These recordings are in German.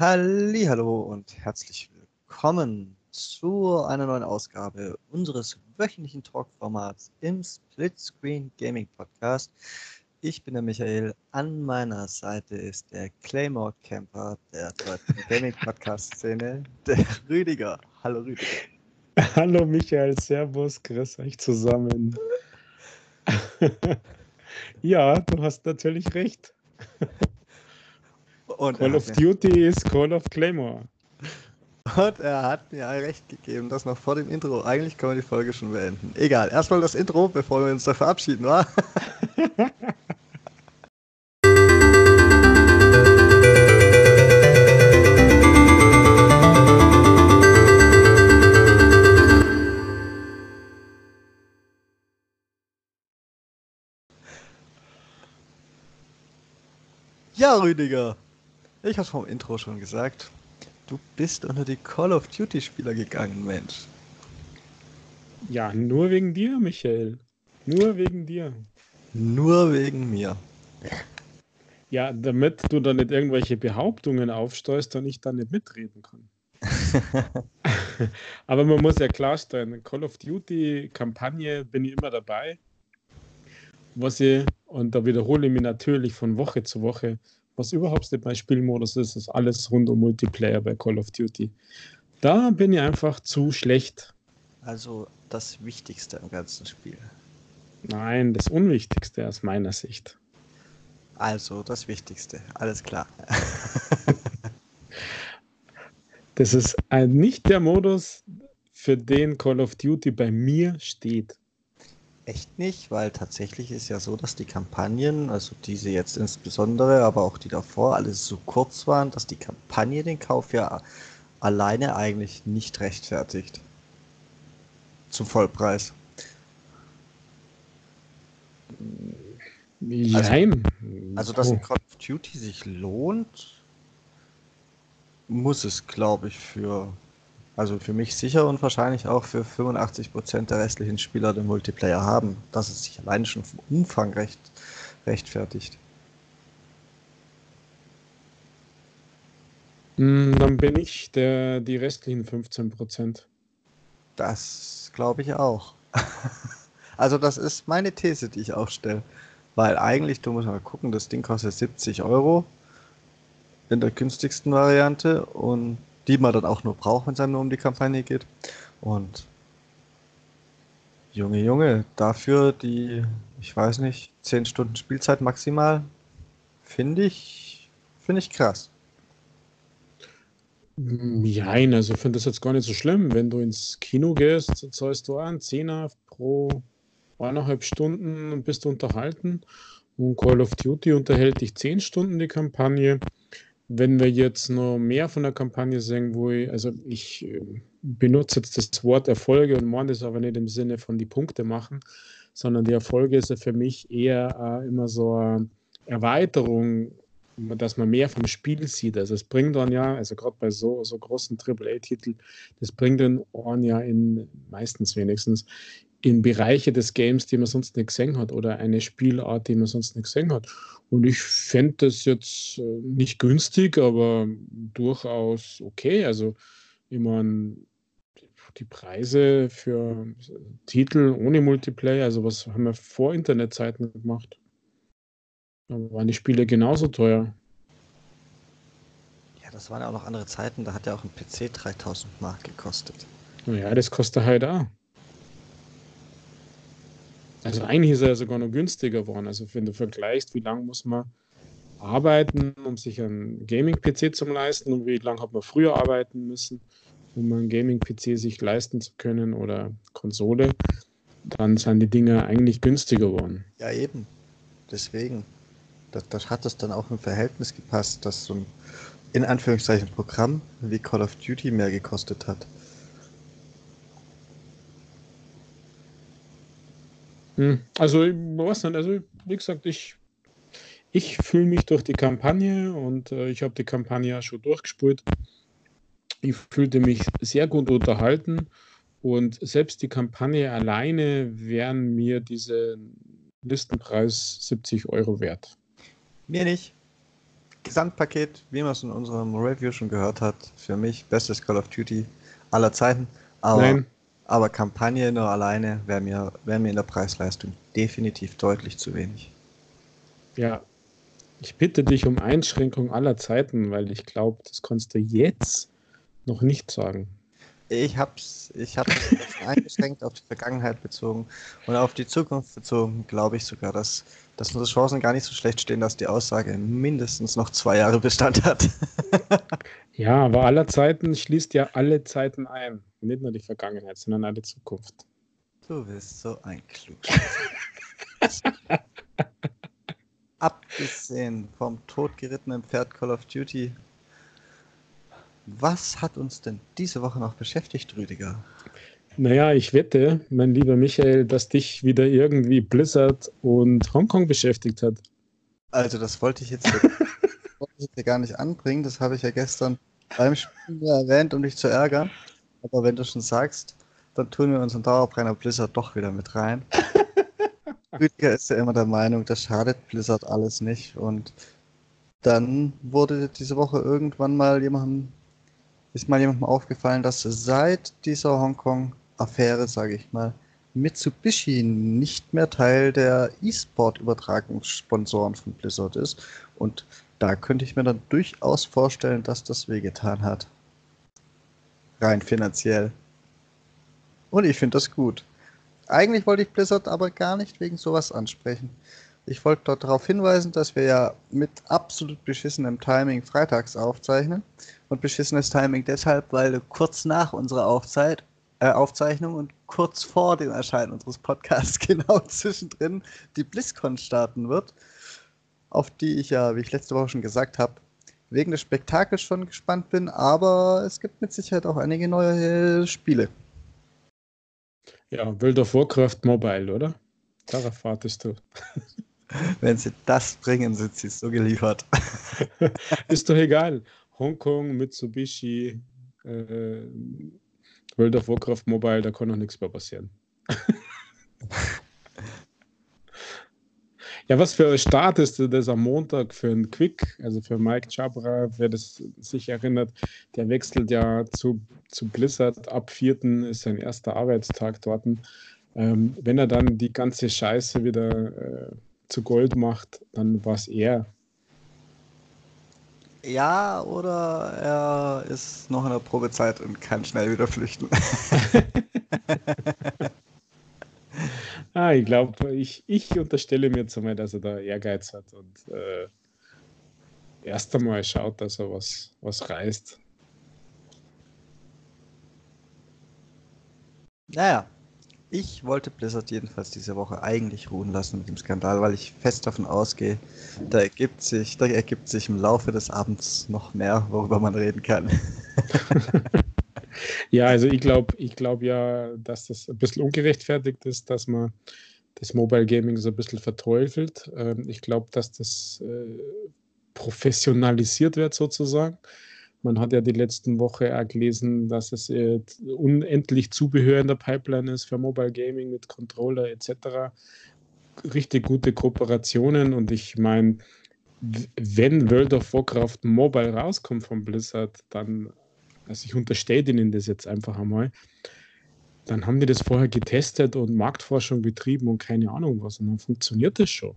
Hallo und herzlich willkommen zu einer neuen Ausgabe unseres wöchentlichen Talk-Formats im Splitscreen Gaming Podcast. Ich bin der Michael. An meiner Seite ist der Claymore Camper der deutschen Gaming Podcast Szene, der Rüdiger. Hallo Rüdiger. Hallo Michael, Servus, grüß euch zusammen. ja, du hast natürlich recht. Und Call of Duty ist Call of Claymore. Und er hat mir recht gegeben, das noch vor dem Intro. Eigentlich können wir die Folge schon beenden. Egal, erstmal das Intro, bevor wir uns da verabschieden, wa? Ja, Rüdiger. Ich hab's vom Intro schon gesagt. Du bist unter die Call of Duty Spieler gegangen, Mensch. Ja, nur wegen dir, Michael. Nur wegen dir. Nur wegen mir. Ja, damit du da nicht irgendwelche Behauptungen aufsteuerst und ich da nicht mitreden kann. Aber man muss ja klarstellen, Call of Duty Kampagne bin ich immer dabei. Was ich, und da wiederhole ich mich natürlich von Woche zu Woche, was überhaupt nicht mein Spielmodus ist, ist alles rund um Multiplayer bei Call of Duty. Da bin ich einfach zu schlecht. Also das Wichtigste im ganzen Spiel. Nein, das Unwichtigste aus meiner Sicht. Also das Wichtigste, alles klar. das ist nicht der Modus, für den Call of Duty bei mir steht echt nicht, weil tatsächlich ist ja so, dass die Kampagnen, also diese jetzt insbesondere, aber auch die davor, alles so kurz waren, dass die Kampagne den Kauf ja alleine eigentlich nicht rechtfertigt. Zum Vollpreis. Nein. Also, also dass ein Call of Duty sich lohnt, muss es, glaube ich, für also für mich sicher und wahrscheinlich auch für 85 Prozent der restlichen Spieler den Multiplayer haben, dass es sich alleine schon vom Umfang recht, rechtfertigt. Hm, dann bin ich der, die restlichen 15%. Prozent. Das glaube ich auch. also das ist meine These, die ich aufstelle. Weil eigentlich, du musst mal gucken, das Ding kostet 70 Euro in der günstigsten Variante und die man dann auch nur braucht, wenn es einem nur um die Kampagne geht. Und Junge, Junge, dafür die, ich weiß nicht, 10 Stunden Spielzeit maximal, finde ich, finde ich krass. Nein, also ich finde das jetzt gar nicht so schlimm. Wenn du ins Kino gehst, zahlst du einen Zehner pro eineinhalb Stunden und bist unterhalten. Und Call of Duty unterhält dich 10 Stunden die Kampagne wenn wir jetzt noch mehr von der Kampagne sehen, wo ich, also ich äh, benutze jetzt das Wort Erfolge und meine das aber nicht im Sinne von die Punkte machen, sondern die Erfolge ist ja für mich eher äh, immer so eine Erweiterung, dass man mehr vom Spiel sieht. Also es bringt dann ja, also gerade bei so, so großen AAA-Titeln, das bringt dann ja in, meistens wenigstens, in Bereiche des Games, die man sonst nicht gesehen hat oder eine Spielart, die man sonst nicht gesehen hat. Und ich fände das jetzt äh, nicht günstig, aber durchaus okay. Also, ich meine, die Preise für Titel ohne Multiplayer, also was haben wir vor Internetzeiten gemacht? Da waren die Spiele genauso teuer. Ja, das waren ja auch noch andere Zeiten, da hat ja auch ein PC 3000 Mark gekostet. Naja, das kostet halt auch. Also eigentlich ist er sogar noch günstiger geworden. Also wenn du vergleichst, wie lange muss man arbeiten, um sich einen Gaming-PC zu leisten und wie lange hat man früher arbeiten müssen, um einen Gaming-PC sich leisten zu können oder Konsole, dann sind die Dinge eigentlich günstiger geworden. Ja, eben. Deswegen. Das, das hat es dann auch im Verhältnis gepasst, dass so ein in Anführungszeichen Programm wie Call of Duty mehr gekostet hat. Also, was nicht, also, wie gesagt, ich, ich fühle mich durch die Kampagne und äh, ich habe die Kampagne ja schon durchgespielt. Ich fühlte mich sehr gut unterhalten und selbst die Kampagne alleine wären mir diese Listenpreis 70 Euro wert. Mir nicht. Gesamtpaket, wie man es in unserem Review schon gehört hat, für mich bestes Call of Duty aller Zeiten. Aber, Nein. Aber Kampagne nur alleine wäre mir, wär mir in der Preisleistung definitiv deutlich zu wenig. Ja, ich bitte dich um Einschränkung aller Zeiten, weil ich glaube, das kannst du jetzt noch nicht sagen. Ich habe es ich hab's eingeschränkt auf die Vergangenheit bezogen und auf die Zukunft bezogen, glaube ich sogar, dass, dass unsere Chancen gar nicht so schlecht stehen, dass die Aussage mindestens noch zwei Jahre Bestand hat. ja, aber aller Zeiten schließt ja alle Zeiten ein. Nicht nur die Vergangenheit, sondern alle Zukunft. Du bist so ein Klug. Abgesehen vom totgerittenen Pferd Call of Duty, was hat uns denn diese Woche noch beschäftigt, Rüdiger? Naja, ich wette, mein lieber Michael, dass dich wieder irgendwie Blizzard und Hongkong beschäftigt hat. Also, das wollte ich jetzt, wollte ich jetzt gar nicht anbringen. Das habe ich ja gestern beim Spiel erwähnt, um dich zu ärgern. Aber wenn du schon sagst, dann tun wir unseren Dauerbrenner Blizzard doch wieder mit rein. Rüdiger ist ja immer der Meinung, das schadet Blizzard alles nicht. Und dann wurde diese Woche irgendwann mal jemandem, ist mal jemandem aufgefallen, dass seit dieser Hongkong-Affäre, sage ich mal, Mitsubishi nicht mehr Teil der E-Sport-Übertragungssponsoren von Blizzard ist. Und da könnte ich mir dann durchaus vorstellen, dass das wehgetan hat. Rein finanziell. Und ich finde das gut. Eigentlich wollte ich Blizzard aber gar nicht wegen sowas ansprechen. Ich wollte dort darauf hinweisen, dass wir ja mit absolut beschissenem Timing freitags aufzeichnen. Und beschissenes Timing deshalb, weil kurz nach unserer Aufzeit, äh, Aufzeichnung und kurz vor dem Erscheinen unseres Podcasts genau zwischendrin die BlizzCon starten wird, auf die ich ja, wie ich letzte Woche schon gesagt habe, wegen des Spektakels schon gespannt bin, aber es gibt mit Sicherheit auch einige neue Spiele. Ja, World of Warcraft Mobile, oder? Darauf wartest du. Wenn sie das bringen, sind sie so geliefert. Ist doch egal. Hongkong, Mitsubishi, äh, World of Warcraft Mobile, da kann noch nichts mehr passieren. Ja, was für ein Start ist das am Montag für einen Quick, also für Mike Chabra, wer das sich erinnert, der wechselt ja zu, zu Blizzard. Ab 4. ist sein erster Arbeitstag dort. Ähm, wenn er dann die ganze Scheiße wieder äh, zu Gold macht, dann war es er. Ja, oder er ist noch in der Probezeit und kann schnell wieder flüchten. Ah, ich glaube, ich, ich unterstelle mir einmal, dass er da Ehrgeiz hat und äh, erst einmal schaut, dass er was, was reißt. Naja, ich wollte Blizzard jedenfalls diese Woche eigentlich ruhen lassen mit dem Skandal, weil ich fest davon ausgehe, da ergibt sich, da ergibt sich im Laufe des Abends noch mehr, worüber man reden kann. Ja, also ich glaube ich glaub ja, dass das ein bisschen ungerechtfertigt ist, dass man das Mobile Gaming so ein bisschen verteufelt. Ähm, ich glaube, dass das äh, professionalisiert wird sozusagen. Man hat ja die letzten Woche auch gelesen, dass es äh, unendlich Zubehör in der Pipeline ist für Mobile Gaming mit Controller etc. Richtig gute Kooperationen und ich meine, wenn World of Warcraft Mobile rauskommt von Blizzard, dann also ich unterstelle ihnen das jetzt einfach einmal, dann haben die das vorher getestet und Marktforschung betrieben und keine Ahnung was. Und dann funktioniert das schon.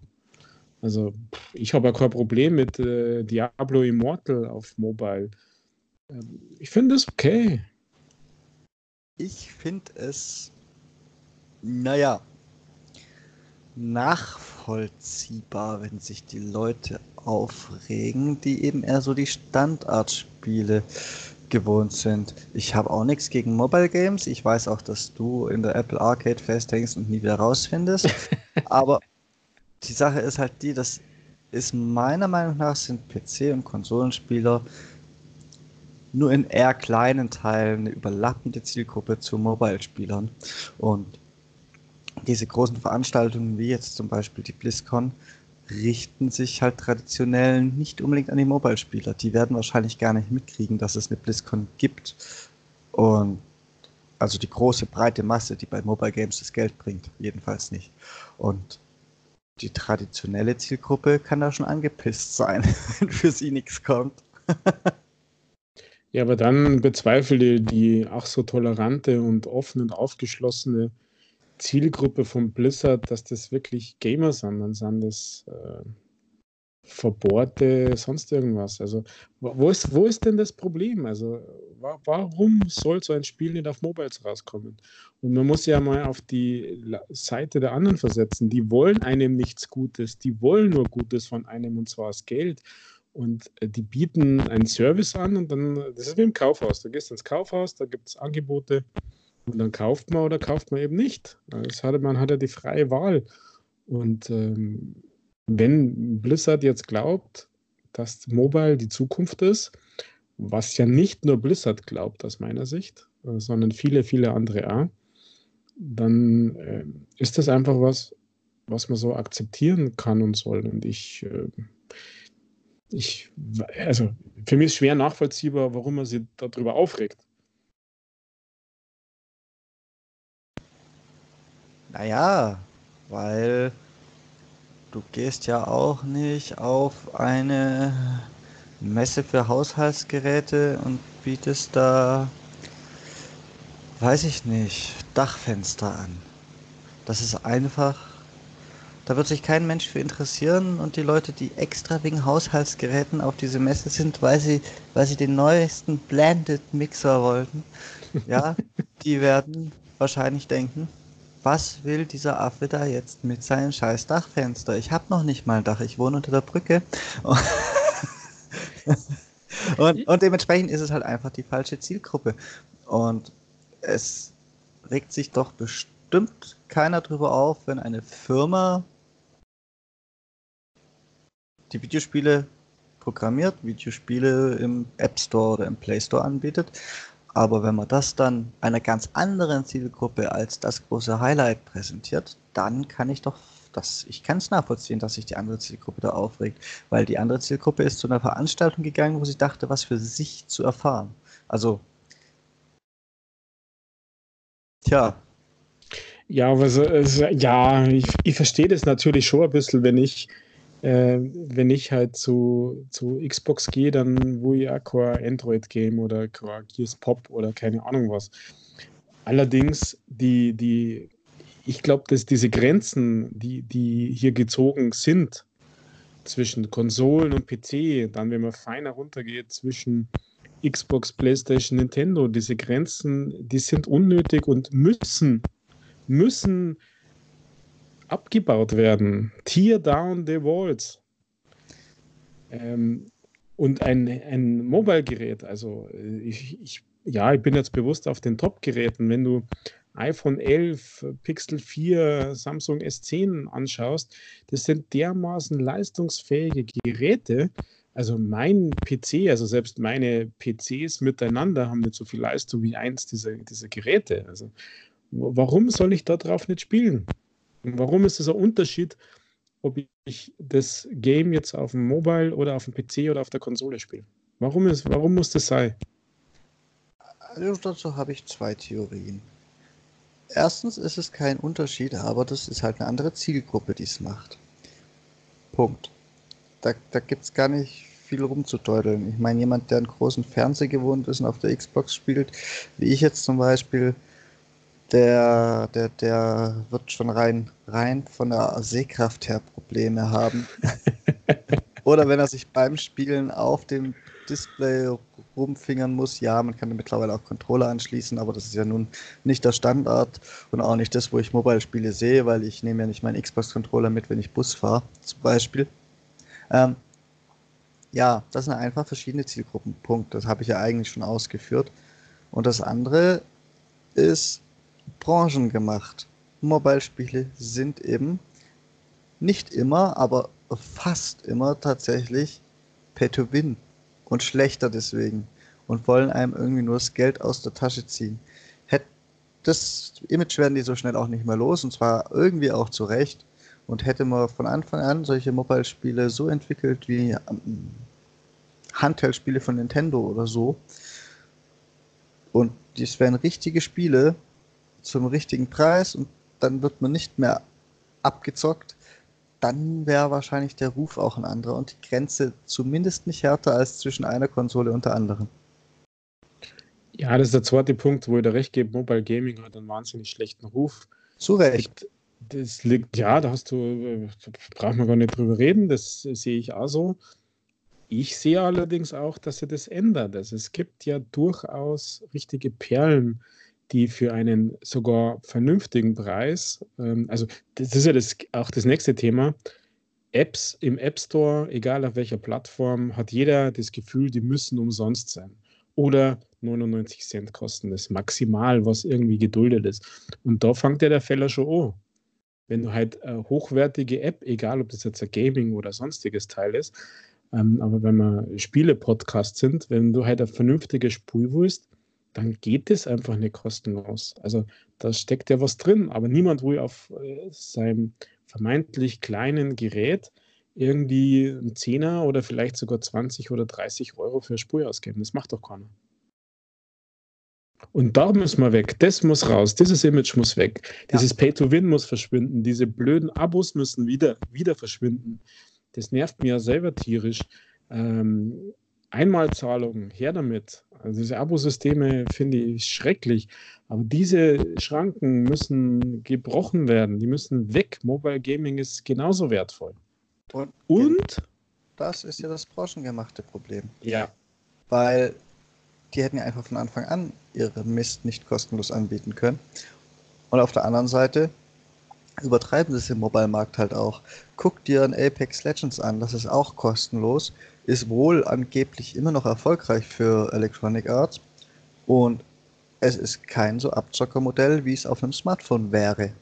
Also ich habe ja kein Problem mit äh, Diablo Immortal auf Mobile. Ich finde es okay. Ich finde es, naja, nachvollziehbar, wenn sich die Leute aufregen, die eben eher so die Standardspiele gewohnt sind. Ich habe auch nichts gegen Mobile Games. Ich weiß auch, dass du in der Apple Arcade festhängst und nie wieder rausfindest. Aber die Sache ist halt die, das ist meiner Meinung nach sind PC- und Konsolenspieler nur in eher kleinen Teilen eine überlappende Zielgruppe zu Mobile-Spielern. Und diese großen Veranstaltungen wie jetzt zum Beispiel die BlizzCon richten sich halt traditionell nicht unbedingt an die Mobile-Spieler. Die werden wahrscheinlich gar nicht mitkriegen, dass es eine BlizzCon gibt. Und also die große, breite Masse, die bei Mobile Games das Geld bringt, jedenfalls nicht. Und die traditionelle Zielgruppe kann da schon angepisst sein, wenn für sie nichts kommt. ja, aber dann bezweifle die ach so tolerante und offen und aufgeschlossene Zielgruppe von Blizzard, dass das wirklich Gamer sind. Dann sind das äh, verbohrte sonst irgendwas. Also wo ist, wo ist denn das Problem? Also wa warum soll so ein Spiel nicht auf Mobiles rauskommen? Und man muss ja mal auf die Seite der anderen versetzen. Die wollen einem nichts Gutes, die wollen nur Gutes von einem und zwar das Geld. Und äh, die bieten einen Service an und dann, das ist wie im Kaufhaus. Du gehst ins Kaufhaus, da gibt es Angebote und dann kauft man oder kauft man eben nicht. Das hatte, man hat ja die freie Wahl. Und ähm, wenn Blizzard jetzt glaubt, dass Mobile die Zukunft ist, was ja nicht nur Blizzard glaubt aus meiner Sicht, äh, sondern viele, viele andere auch, dann äh, ist das einfach was, was man so akzeptieren kann und soll. Und ich, äh, ich, also für mich ist schwer nachvollziehbar, warum man sich darüber aufregt. Naja, weil du gehst ja auch nicht auf eine Messe für Haushaltsgeräte und bietest da, weiß ich nicht, Dachfenster an. Das ist einfach, da wird sich kein Mensch für interessieren und die Leute, die extra wegen Haushaltsgeräten auf diese Messe sind, weil sie, weil sie den neuesten Blended Mixer wollten, ja, die werden wahrscheinlich denken, was will dieser Affe da jetzt mit seinem scheiß Dachfenster? Ich habe noch nicht mal ein Dach, ich wohne unter der Brücke. und, und dementsprechend ist es halt einfach die falsche Zielgruppe. Und es regt sich doch bestimmt keiner drüber auf, wenn eine Firma die Videospiele programmiert, Videospiele im App Store oder im Play Store anbietet aber wenn man das dann einer ganz anderen Zielgruppe als das große Highlight präsentiert, dann kann ich doch das, ich kann es nachvollziehen, dass sich die andere Zielgruppe da aufregt, weil die andere Zielgruppe ist zu einer Veranstaltung gegangen, wo sie dachte, was für sich zu erfahren. Also, tja. Ja, also, ja, ich, ich verstehe das natürlich schon ein bisschen, wenn ich äh, wenn ich halt zu, zu Xbox gehe, dann wo ich auch kein Android-Game oder kein Gears Pop oder keine Ahnung was. Allerdings, die, die, ich glaube, dass diese Grenzen, die, die hier gezogen sind zwischen Konsolen und PC, dann, wenn man feiner runtergeht, zwischen Xbox, PlayStation, Nintendo, diese Grenzen, die sind unnötig und müssen, müssen abgebaut werden. Tear down the walls. Ähm, und ein, ein Mobile-Gerät, also äh, ich, ich, ja, ich bin jetzt bewusst auf den Top-Geräten. Wenn du iPhone 11, Pixel 4, Samsung S10 anschaust, das sind dermaßen leistungsfähige Geräte. Also mein PC, also selbst meine PCs miteinander haben nicht so viel Leistung wie eins dieser, dieser Geräte. Also warum soll ich darauf nicht spielen? Warum ist es ein Unterschied, ob ich das Game jetzt auf dem Mobile oder auf dem PC oder auf der Konsole spiele? Warum, ist, warum muss das sein? Also dazu habe ich zwei Theorien. Erstens ist es kein Unterschied, aber das ist halt eine andere Zielgruppe, die es macht. Punkt. Da, da gibt es gar nicht viel rumzudeuteln. Ich meine, jemand, der einen großen Fernseher gewohnt ist und auf der Xbox spielt, wie ich jetzt zum Beispiel, der, der, der wird schon rein, rein von der Sehkraft her Probleme haben. Oder wenn er sich beim Spielen auf dem Display rumfingern muss, ja, man kann mittlerweile auch Controller anschließen, aber das ist ja nun nicht der Standard und auch nicht das, wo ich Mobile-Spiele sehe, weil ich nehme ja nicht meinen Xbox-Controller mit, wenn ich Bus fahre, zum Beispiel. Ähm, ja, das sind einfach verschiedene Zielgruppen. Punkt. Das habe ich ja eigentlich schon ausgeführt. Und das andere ist, Branchen gemacht. Mobile-Spiele sind eben nicht immer, aber fast immer tatsächlich Pay-to-Win und schlechter deswegen und wollen einem irgendwie nur das Geld aus der Tasche ziehen. Das Image werden die so schnell auch nicht mehr los und zwar irgendwie auch zu Recht. Und hätte man von Anfang an solche Mobile-Spiele so entwickelt wie ähm, Handheld-Spiele von Nintendo oder so, und dies wären richtige Spiele, zum richtigen Preis und dann wird man nicht mehr abgezockt, dann wäre wahrscheinlich der Ruf auch ein anderer und die Grenze zumindest nicht härter als zwischen einer Konsole und der anderen. Ja, das ist der zweite Punkt, wo ich da recht gebe. Mobile Gaming hat einen wahnsinnig schlechten Ruf. Zu Recht. Das liegt, ja, da hast du, da braucht man gar nicht drüber reden, das sehe ich auch so. Ich sehe allerdings auch, dass sich das ändert. Also es gibt ja durchaus richtige Perlen, die für einen sogar vernünftigen Preis, ähm, also das ist ja das, auch das nächste Thema, Apps im App Store, egal auf welcher Plattform, hat jeder das Gefühl, die müssen umsonst sein. Oder 99 Cent kosten das maximal, was irgendwie geduldet ist. Und da fängt ja der Fehler schon an. Wenn du halt eine hochwertige App, egal ob das jetzt ein Gaming oder sonstiges Teil ist, ähm, aber wenn wir Spiele-Podcast sind, wenn du halt ein vernünftiges Spiel willst, dann geht es einfach nicht kostenlos. Also da steckt ja was drin, aber niemand will auf äh, seinem vermeintlich kleinen Gerät irgendwie einen Zehner oder vielleicht sogar 20 oder 30 Euro für Spur ausgeben. Das macht doch keiner. Und da müssen wir weg. Das muss raus. Dieses Image muss weg. Ja. Dieses Pay-to-Win muss verschwinden. Diese blöden Abos müssen wieder, wieder verschwinden. Das nervt mir ja selber tierisch. Ähm, Einmalzahlungen, her damit. Also diese Abosysteme finde ich schrecklich. Aber diese Schranken müssen gebrochen werden. Die müssen weg. Mobile Gaming ist genauso wertvoll. Und, Und das ist ja das branchengemachte Problem. Ja. Weil die hätten ja einfach von Anfang an ihre Mist nicht kostenlos anbieten können. Und auf der anderen Seite übertreiben sie es im Mobile-Markt halt auch. Guck dir ein Apex Legends an, das ist auch kostenlos, ist wohl angeblich immer noch erfolgreich für Electronic Arts und es ist kein so Abzockermodell, wie es auf einem Smartphone wäre.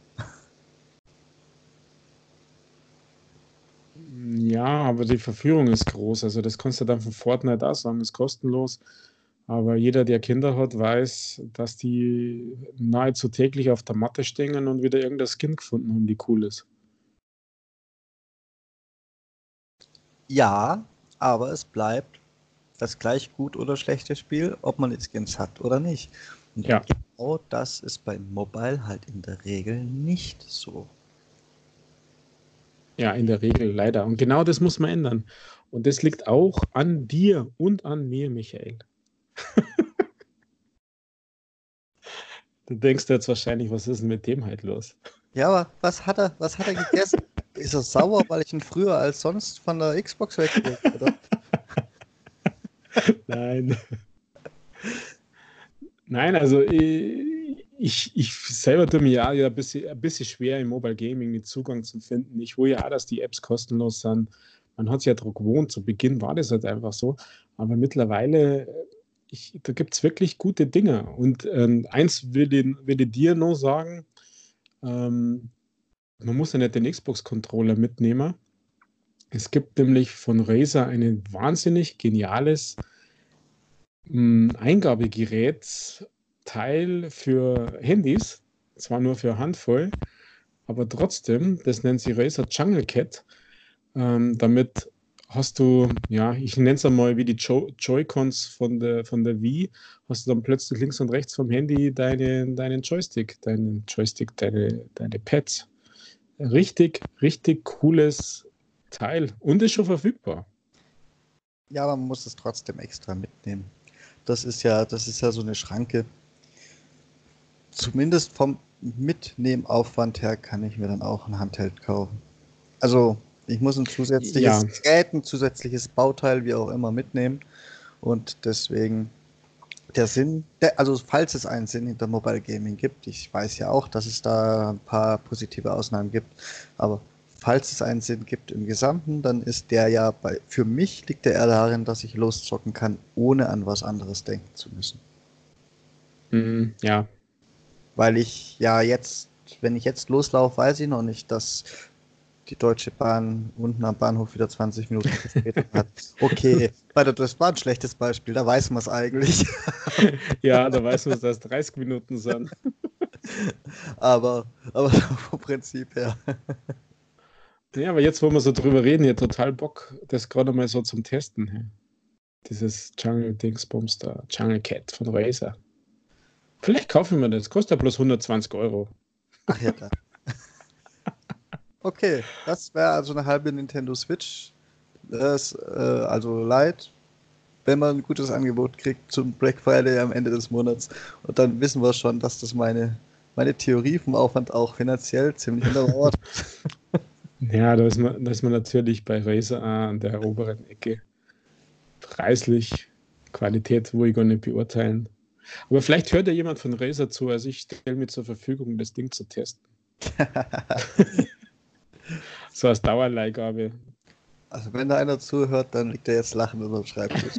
Ja, aber die Verführung ist groß. Also das kannst du dann von Fortnite auch sagen, ist kostenlos. Aber jeder, der Kinder hat, weiß, dass die nahezu täglich auf der Matte stehen und wieder irgendein Skin gefunden haben, die cool ist. Ja, aber es bleibt das gleich gut oder schlechte Spiel, ob man die Skins hat oder nicht. Und ja. genau das ist beim Mobile halt in der Regel nicht so. Ja, in der Regel leider. Und genau das muss man ändern. Und das liegt auch an dir und an mir, Michael. Du denkst jetzt wahrscheinlich, was ist denn mit dem halt los? Ja, aber was hat er, was hat er gegessen? ist er sauer, weil ich ihn früher als sonst von der Xbox weggelegt oder? Nein. Nein, also ich, ich, ich selber tue mir ja, ein, bisschen, ein bisschen schwer im Mobile Gaming den Zugang zu finden. Ich will ja auch, dass die Apps kostenlos sind. Man hat sich ja daran gewohnt. Zu Beginn war das halt einfach so. Aber mittlerweile ich, da gibt es wirklich gute Dinge. Und ähm, eins will, den, will ich dir noch sagen, ähm, man muss ja nicht den Xbox-Controller mitnehmen. Es gibt nämlich von Razer ein wahnsinnig geniales ähm, Eingabegerät, Teil für Handys, zwar nur für Handvoll, aber trotzdem, das nennt sich Razer Jungle Cat. Ähm, damit hast du, ja, ich nenne es einmal wie die jo Joy-Cons von der, von der Wii, hast du dann plötzlich links und rechts vom Handy deine, deinen Joystick, deinen Joystick, deine, deine Pads. Richtig, richtig cooles Teil und ist schon verfügbar. Ja, man muss es trotzdem extra mitnehmen. Das ist ja, das ist ja so eine Schranke. Zumindest vom Mitnehmaufwand her kann ich mir dann auch ein Handheld kaufen. Also ich muss ein zusätzliches ja. Gerät, ein zusätzliches Bauteil, wie auch immer, mitnehmen. Und deswegen der Sinn, der, also falls es einen Sinn hinter Mobile Gaming gibt, ich weiß ja auch, dass es da ein paar positive Ausnahmen gibt, aber falls es einen Sinn gibt im Gesamten, dann ist der ja bei, für mich liegt der eher darin, dass ich loszocken kann, ohne an was anderes denken zu müssen. Mhm, ja. Weil ich ja jetzt, wenn ich jetzt loslaufe, weiß ich noch nicht, dass die Deutsche Bahn unten am Bahnhof wieder 20 Minuten Verspätung hat. Okay, das war ein schlechtes Beispiel, da weiß man es eigentlich. ja, da weiß man, dass es 30 Minuten sind. aber, aber vom Prinzip her. Ja, aber jetzt, wo wir so drüber reden, hier total Bock, das gerade mal so zum Testen. Hey. Dieses Jungle Dingsbums da, Jungle Cat von Razer. Vielleicht kaufen wir das, kostet ja bloß 120 Euro. Ach ja, da. Okay, das wäre also eine halbe Nintendo Switch. Das, äh, also Light, wenn man ein gutes Angebot kriegt zum Black Friday am Ende des Monats. Und dann wissen wir schon, dass das meine, meine Theorie vom Aufwand auch finanziell ziemlich untermauert. ja, da ist, man, da ist man natürlich bei Razer an der oberen Ecke. Preislich, Qualität, wo ich gar nicht beurteilen. Aber vielleicht hört ja jemand von Razer zu, also ich stelle mir zur Verfügung, das Ding zu testen. so als Dauerleihgabe. Also wenn da einer zuhört, dann liegt er jetzt lachend über dem Schreibtisch.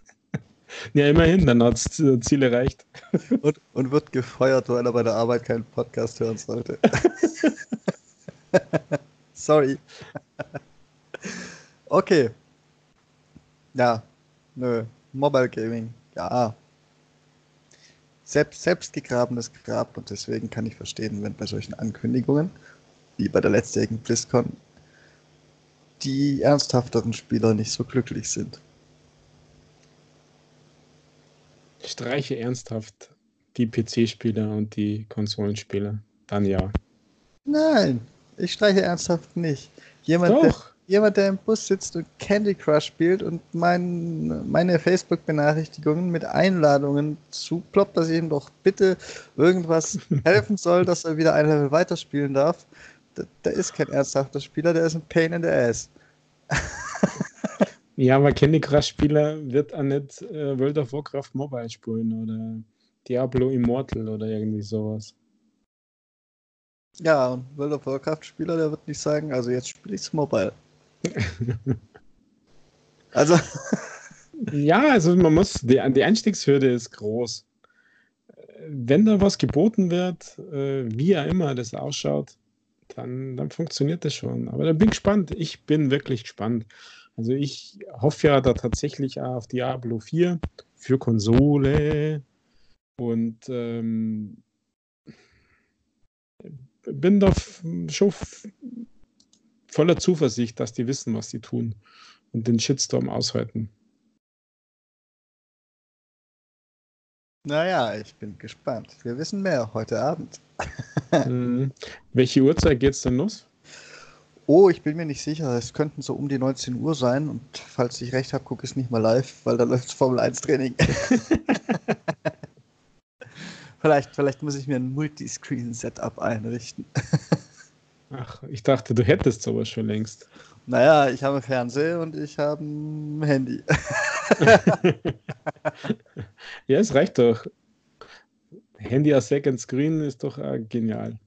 ja, immerhin, dann hat es Ziel erreicht. Und, und wird gefeuert, weil er bei der Arbeit keinen Podcast hören sollte. Sorry. okay. Ja, nö. Mobile Gaming, ja. Selbst, selbst gegrabenes Grab und deswegen kann ich verstehen, wenn bei solchen Ankündigungen, wie bei der letztjährigen BlizzCon, die ernsthafteren Spieler nicht so glücklich sind. Streiche ernsthaft die PC-Spieler und die Konsolenspieler. Dann ja. Nein, ich streiche ernsthaft nicht. Jemand, Doch. Der, jemand, der im Bus sitzt und Candy Crush spielt und mein, meine Facebook-Benachrichtigungen mit Einladungen zuploppt, dass ich ihm doch bitte irgendwas helfen soll, dass er wieder ein Level weiterspielen darf, der ist kein ernsthafter Spieler, der ist ein Pain in the Ass. ja, aber Candy Crush Spieler wird auch nicht äh, World of Warcraft Mobile spielen oder Diablo Immortal oder irgendwie sowas. Ja, und World of Warcraft Spieler, der wird nicht sagen, also jetzt spiele ich es Mobile. also. ja, also man muss, die, die Einstiegshürde ist groß. Wenn da was geboten wird, äh, wie er immer das ausschaut, dann, dann funktioniert das schon. Aber da bin ich gespannt. Ich bin wirklich gespannt. Also ich hoffe ja da tatsächlich auf Diablo 4 für Konsole und ähm, bin da schon voller Zuversicht, dass die wissen, was sie tun und den Shitstorm aushalten. Naja, ich bin gespannt. Wir wissen mehr heute Abend. hm. Welche Uhrzeit geht es denn los? Oh, ich bin mir nicht sicher. Es könnten so um die 19 Uhr sein. Und falls ich recht habe, gucke ich es nicht mal live, weil da läuft Formel 1 Training. vielleicht, vielleicht muss ich mir ein Multiscreen-Setup einrichten. Ach, ich dachte, du hättest sowas schon längst. Naja, ich habe Fernseher und ich habe ein Handy. ja, es reicht doch. Handy als Second Screen ist doch äh, genial.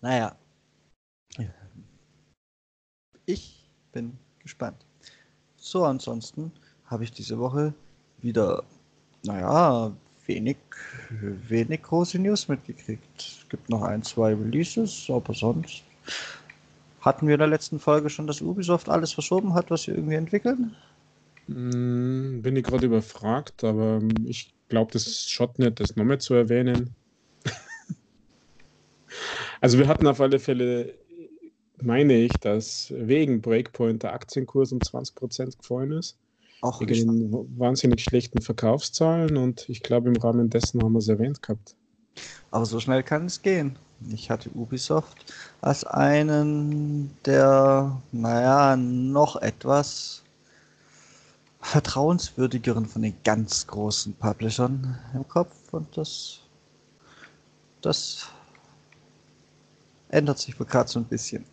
Naja. Ich bin gespannt. So, ansonsten habe ich diese Woche wieder, naja, wenig, wenig große News mitgekriegt. Es gibt noch ein, zwei Releases, aber sonst hatten wir in der letzten Folge schon, dass Ubisoft alles verschoben hat, was sie irgendwie entwickeln? Hm, bin ich gerade überfragt, aber ich glaube, das schaut nicht, das nochmal zu erwähnen. also wir hatten auf alle Fälle, meine ich, dass wegen Breakpoint der Aktienkurs um 20% gefallen ist. Auch wegen den wahnsinnig schlechten Verkaufszahlen und ich glaube, im Rahmen dessen haben wir es erwähnt gehabt. Aber so schnell kann es gehen. Ich hatte Ubisoft als einen der, naja, noch etwas vertrauenswürdigeren von den ganz großen Publishern im Kopf und das, das ändert sich gerade so ein bisschen.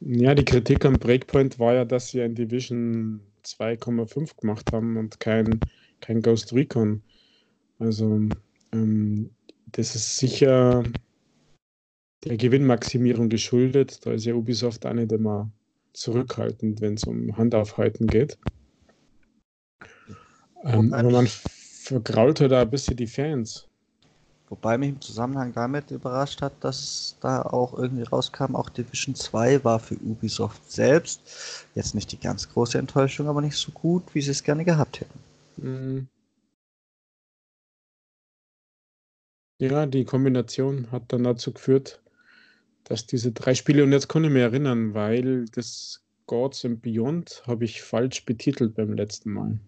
ja, die Kritik am Breakpoint war ja, dass sie ein Division 2,5 gemacht haben und kein, kein Ghost Recon. Also ähm, das ist sicher der Gewinnmaximierung geschuldet. Da ist ja Ubisoft auch nicht immer zurückhaltend, wenn es um Handaufhalten geht. Ähm, aber man vergrault halt da ein bisschen die Fans. Wobei mich im Zusammenhang damit überrascht hat, dass da auch irgendwie rauskam, auch Division 2 war für Ubisoft selbst jetzt nicht die ganz große Enttäuschung, aber nicht so gut, wie sie es gerne gehabt hätten. Mhm. Ja, die Kombination hat dann dazu geführt, dass diese drei Spiele, und jetzt kann ich mich erinnern, weil das Gods and Beyond habe ich falsch betitelt beim letzten Mal.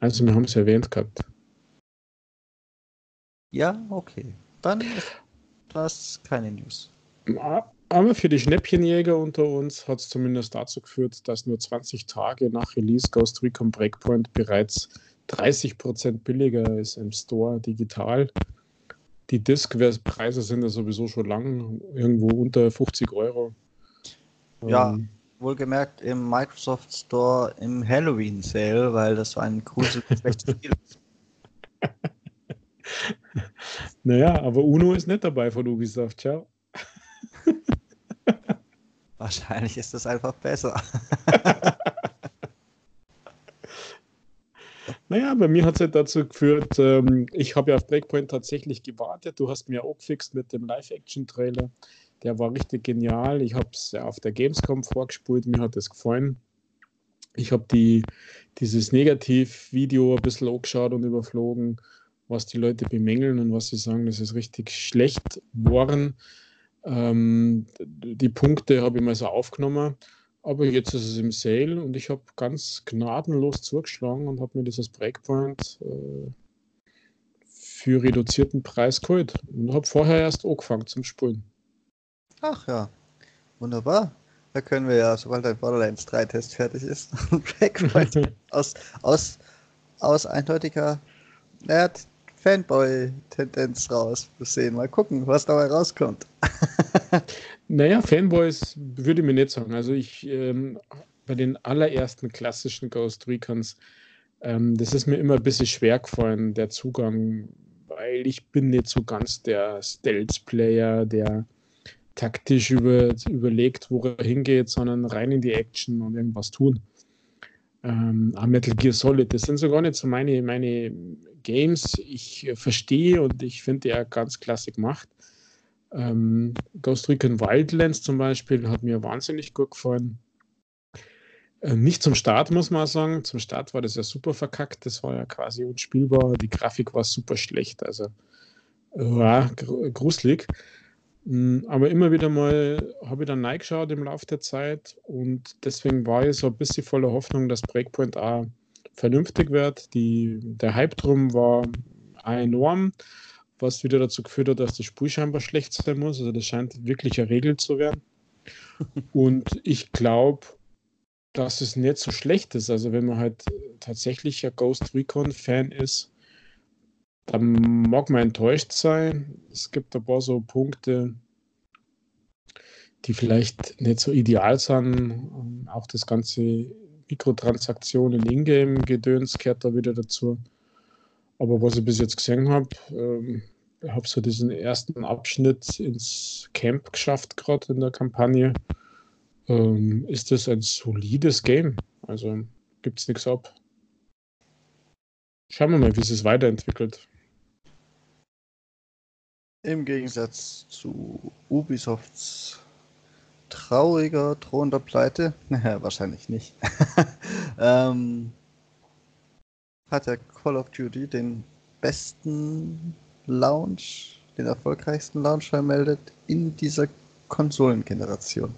Also wir haben es erwähnt gehabt. Ja, okay. Dann ist das keine News. Aber für die Schnäppchenjäger unter uns hat es zumindest dazu geführt, dass nur 20 Tage nach Release Ghost Recon Breakpoint bereits 30% billiger ist im Store digital. Die Disk-Preise sind ja sowieso schon lang irgendwo unter 50 Euro. Ja, ähm, wohlgemerkt im Microsoft Store im Halloween Sale, weil das so ein cooles, schlechtes Spiel ist. naja, aber Uno ist nicht dabei von Ubisoft, ciao. Wahrscheinlich ist das einfach besser. naja, bei mir hat es halt dazu geführt, ähm, ich habe ja auf Breakpoint tatsächlich gewartet. Du hast mir auch gefixt mit dem Live-Action-Trailer. Der war richtig genial. Ich habe es auf der Gamescom vorgespult, mir hat es gefallen. Ich habe die, dieses Negativ-Video ein bisschen angeschaut und überflogen, was die Leute bemängeln und was sie sagen, das ist richtig schlecht geworden. Ähm, die Punkte habe ich mal so aufgenommen, aber jetzt ist es im Sale und ich habe ganz gnadenlos zugeschlagen und habe mir dieses Breakpoint äh, für reduzierten Preis geholt und habe vorher erst angefangen zum Spulen. Ach ja, wunderbar. Da können wir ja, sobald ein Borderlands 3 Test fertig ist, Breakpoint aus, aus, aus eindeutiger naja, Fanboy-Tendenz raus sehen. Mal gucken, was dabei rauskommt. naja, Fanboys würde ich mir nicht sagen. Also ich ähm, bei den allerersten klassischen Ghost Recons, ähm, das ist mir immer ein bisschen schwer gefallen, der Zugang, weil ich bin nicht so ganz der Stealth-Player, der taktisch über, überlegt, wo er hingeht, sondern rein in die Action und irgendwas tun. Ähm, Metal Gear Solid, das sind so gar nicht so meine, meine Games. Ich äh, verstehe und ich finde er ganz klasse gemacht. Ähm, Ghost Recon Wildlands zum Beispiel hat mir wahnsinnig gut gefallen. Äh, nicht zum Start, muss man sagen. Zum Start war das ja super verkackt. Das war ja quasi unspielbar. Die Grafik war super schlecht. Also, ja, gruselig. Hm, aber immer wieder mal habe ich dann reingeschaut im Laufe der Zeit und deswegen war ich so ein bisschen voller Hoffnung, dass Breakpoint auch vernünftig wird. Die, der Hype drum war enorm, was wieder dazu geführt hat, dass das Spiel scheinbar schlecht sein muss. Also das scheint wirklich eine Regel zu werden. Und ich glaube, dass es nicht so schlecht ist. Also wenn man halt tatsächlich ein Ghost Recon-Fan ist, dann mag man enttäuscht sein. Es gibt ein paar so Punkte, die vielleicht nicht so ideal sind. Auch das ganze Mikrotransaktionen, Ingame-Gedöns gehört da wieder dazu. Aber was ich bis jetzt gesehen habe, ähm, habe so diesen ersten Abschnitt ins Camp geschafft, gerade in der Kampagne. Ähm, ist das ein solides Game? Also gibt es nichts ab. Schauen wir mal, wie es sich weiterentwickelt. Im Gegensatz zu Ubisofts trauriger, drohender Pleite, naja, wahrscheinlich nicht, ähm, hat der Call of Duty den besten Launch, den erfolgreichsten Launch vermeldet in dieser Konsolengeneration.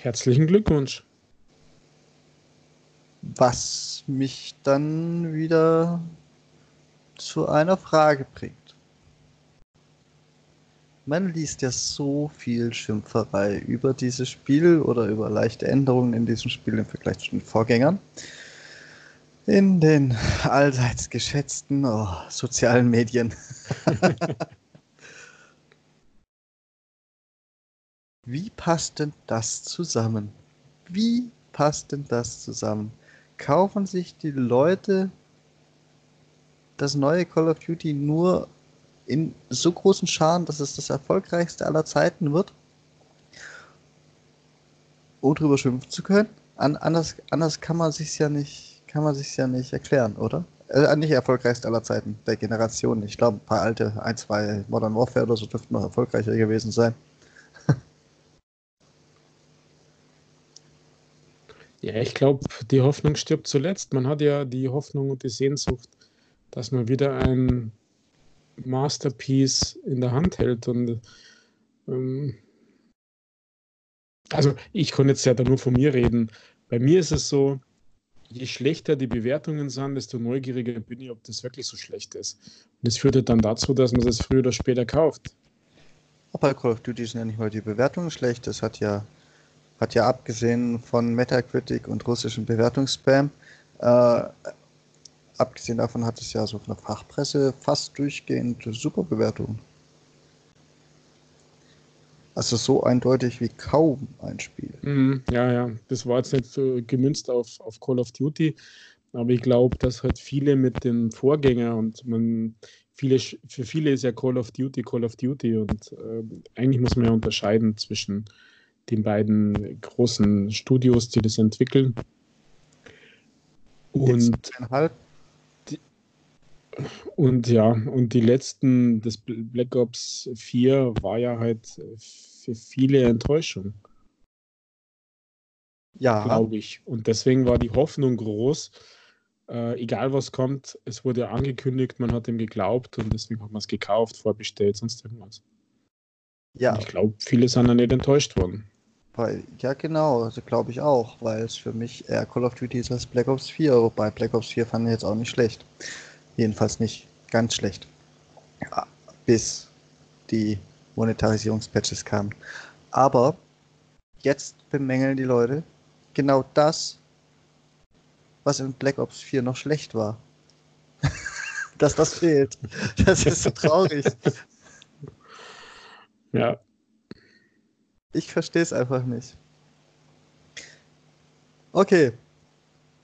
Herzlichen Glückwunsch. Was mich dann wieder zu einer Frage bringt. Man liest ja so viel Schimpferei über dieses Spiel oder über leichte Änderungen in diesem Spiel im Vergleich zu den Vorgängern. In den allseits geschätzten oh, sozialen Medien. Wie passt denn das zusammen? Wie passt denn das zusammen? Kaufen sich die Leute das neue Call of Duty nur in so großen Scharen, dass es das erfolgreichste aller Zeiten wird, ohne drüber schimpfen zu können. An, anders, anders kann man sich ja nicht, kann man sich ja nicht erklären, oder? Äh, nicht erfolgreichste aller Zeiten der Generation. Ich glaube, ein paar alte, ein, zwei Modern Warfare oder so dürften noch erfolgreicher gewesen sein. ja, ich glaube, die Hoffnung stirbt zuletzt. Man hat ja die Hoffnung und die Sehnsucht, dass man wieder ein Masterpiece in der Hand hält. Und ähm, also ich kann jetzt ja da nur von mir reden. Bei mir ist es so, je schlechter die Bewertungen sind, desto neugieriger bin ich, ob das wirklich so schlecht ist. Und das führt dann dazu, dass man es früher oder später kauft. Aber Call of Duty sind ja nicht mal die Bewertungen schlecht. Das hat ja, hat ja abgesehen von Metacritic und russischen Bewertungsspam, äh, abgesehen davon hat es ja so von der Fachpresse fast durchgehend super Bewertungen. Also so eindeutig wie kaum ein Spiel. Mhm, ja, ja. Das war jetzt nicht so gemünzt auf, auf Call of Duty, aber ich glaube, dass halt viele mit den Vorgänger und man viele, für viele ist ja Call of Duty Call of Duty und äh, eigentlich muss man ja unterscheiden zwischen den beiden großen Studios, die das entwickeln. Und, die, und ja, und die letzten, das Black Ops 4 war ja halt für viele Enttäuschung. Ja. Glaube ich. Und deswegen war die Hoffnung groß, äh, egal was kommt, es wurde angekündigt, man hat ihm geglaubt und deswegen hat man es gekauft, vorbestellt, sonst irgendwas. Ja. Und ich glaube, viele sind dann nicht enttäuscht worden. Ja, genau, also glaube ich auch, weil es für mich eher Call of Duty ist als Black Ops 4, wobei Black Ops 4 fand ich jetzt auch nicht schlecht. Jedenfalls nicht ganz schlecht. Bis die Monetarisierungspatches kamen. Aber jetzt bemängeln die Leute genau das, was in Black Ops 4 noch schlecht war. Dass das fehlt. Das ist so traurig. Ja. Ich verstehe es einfach nicht. Okay.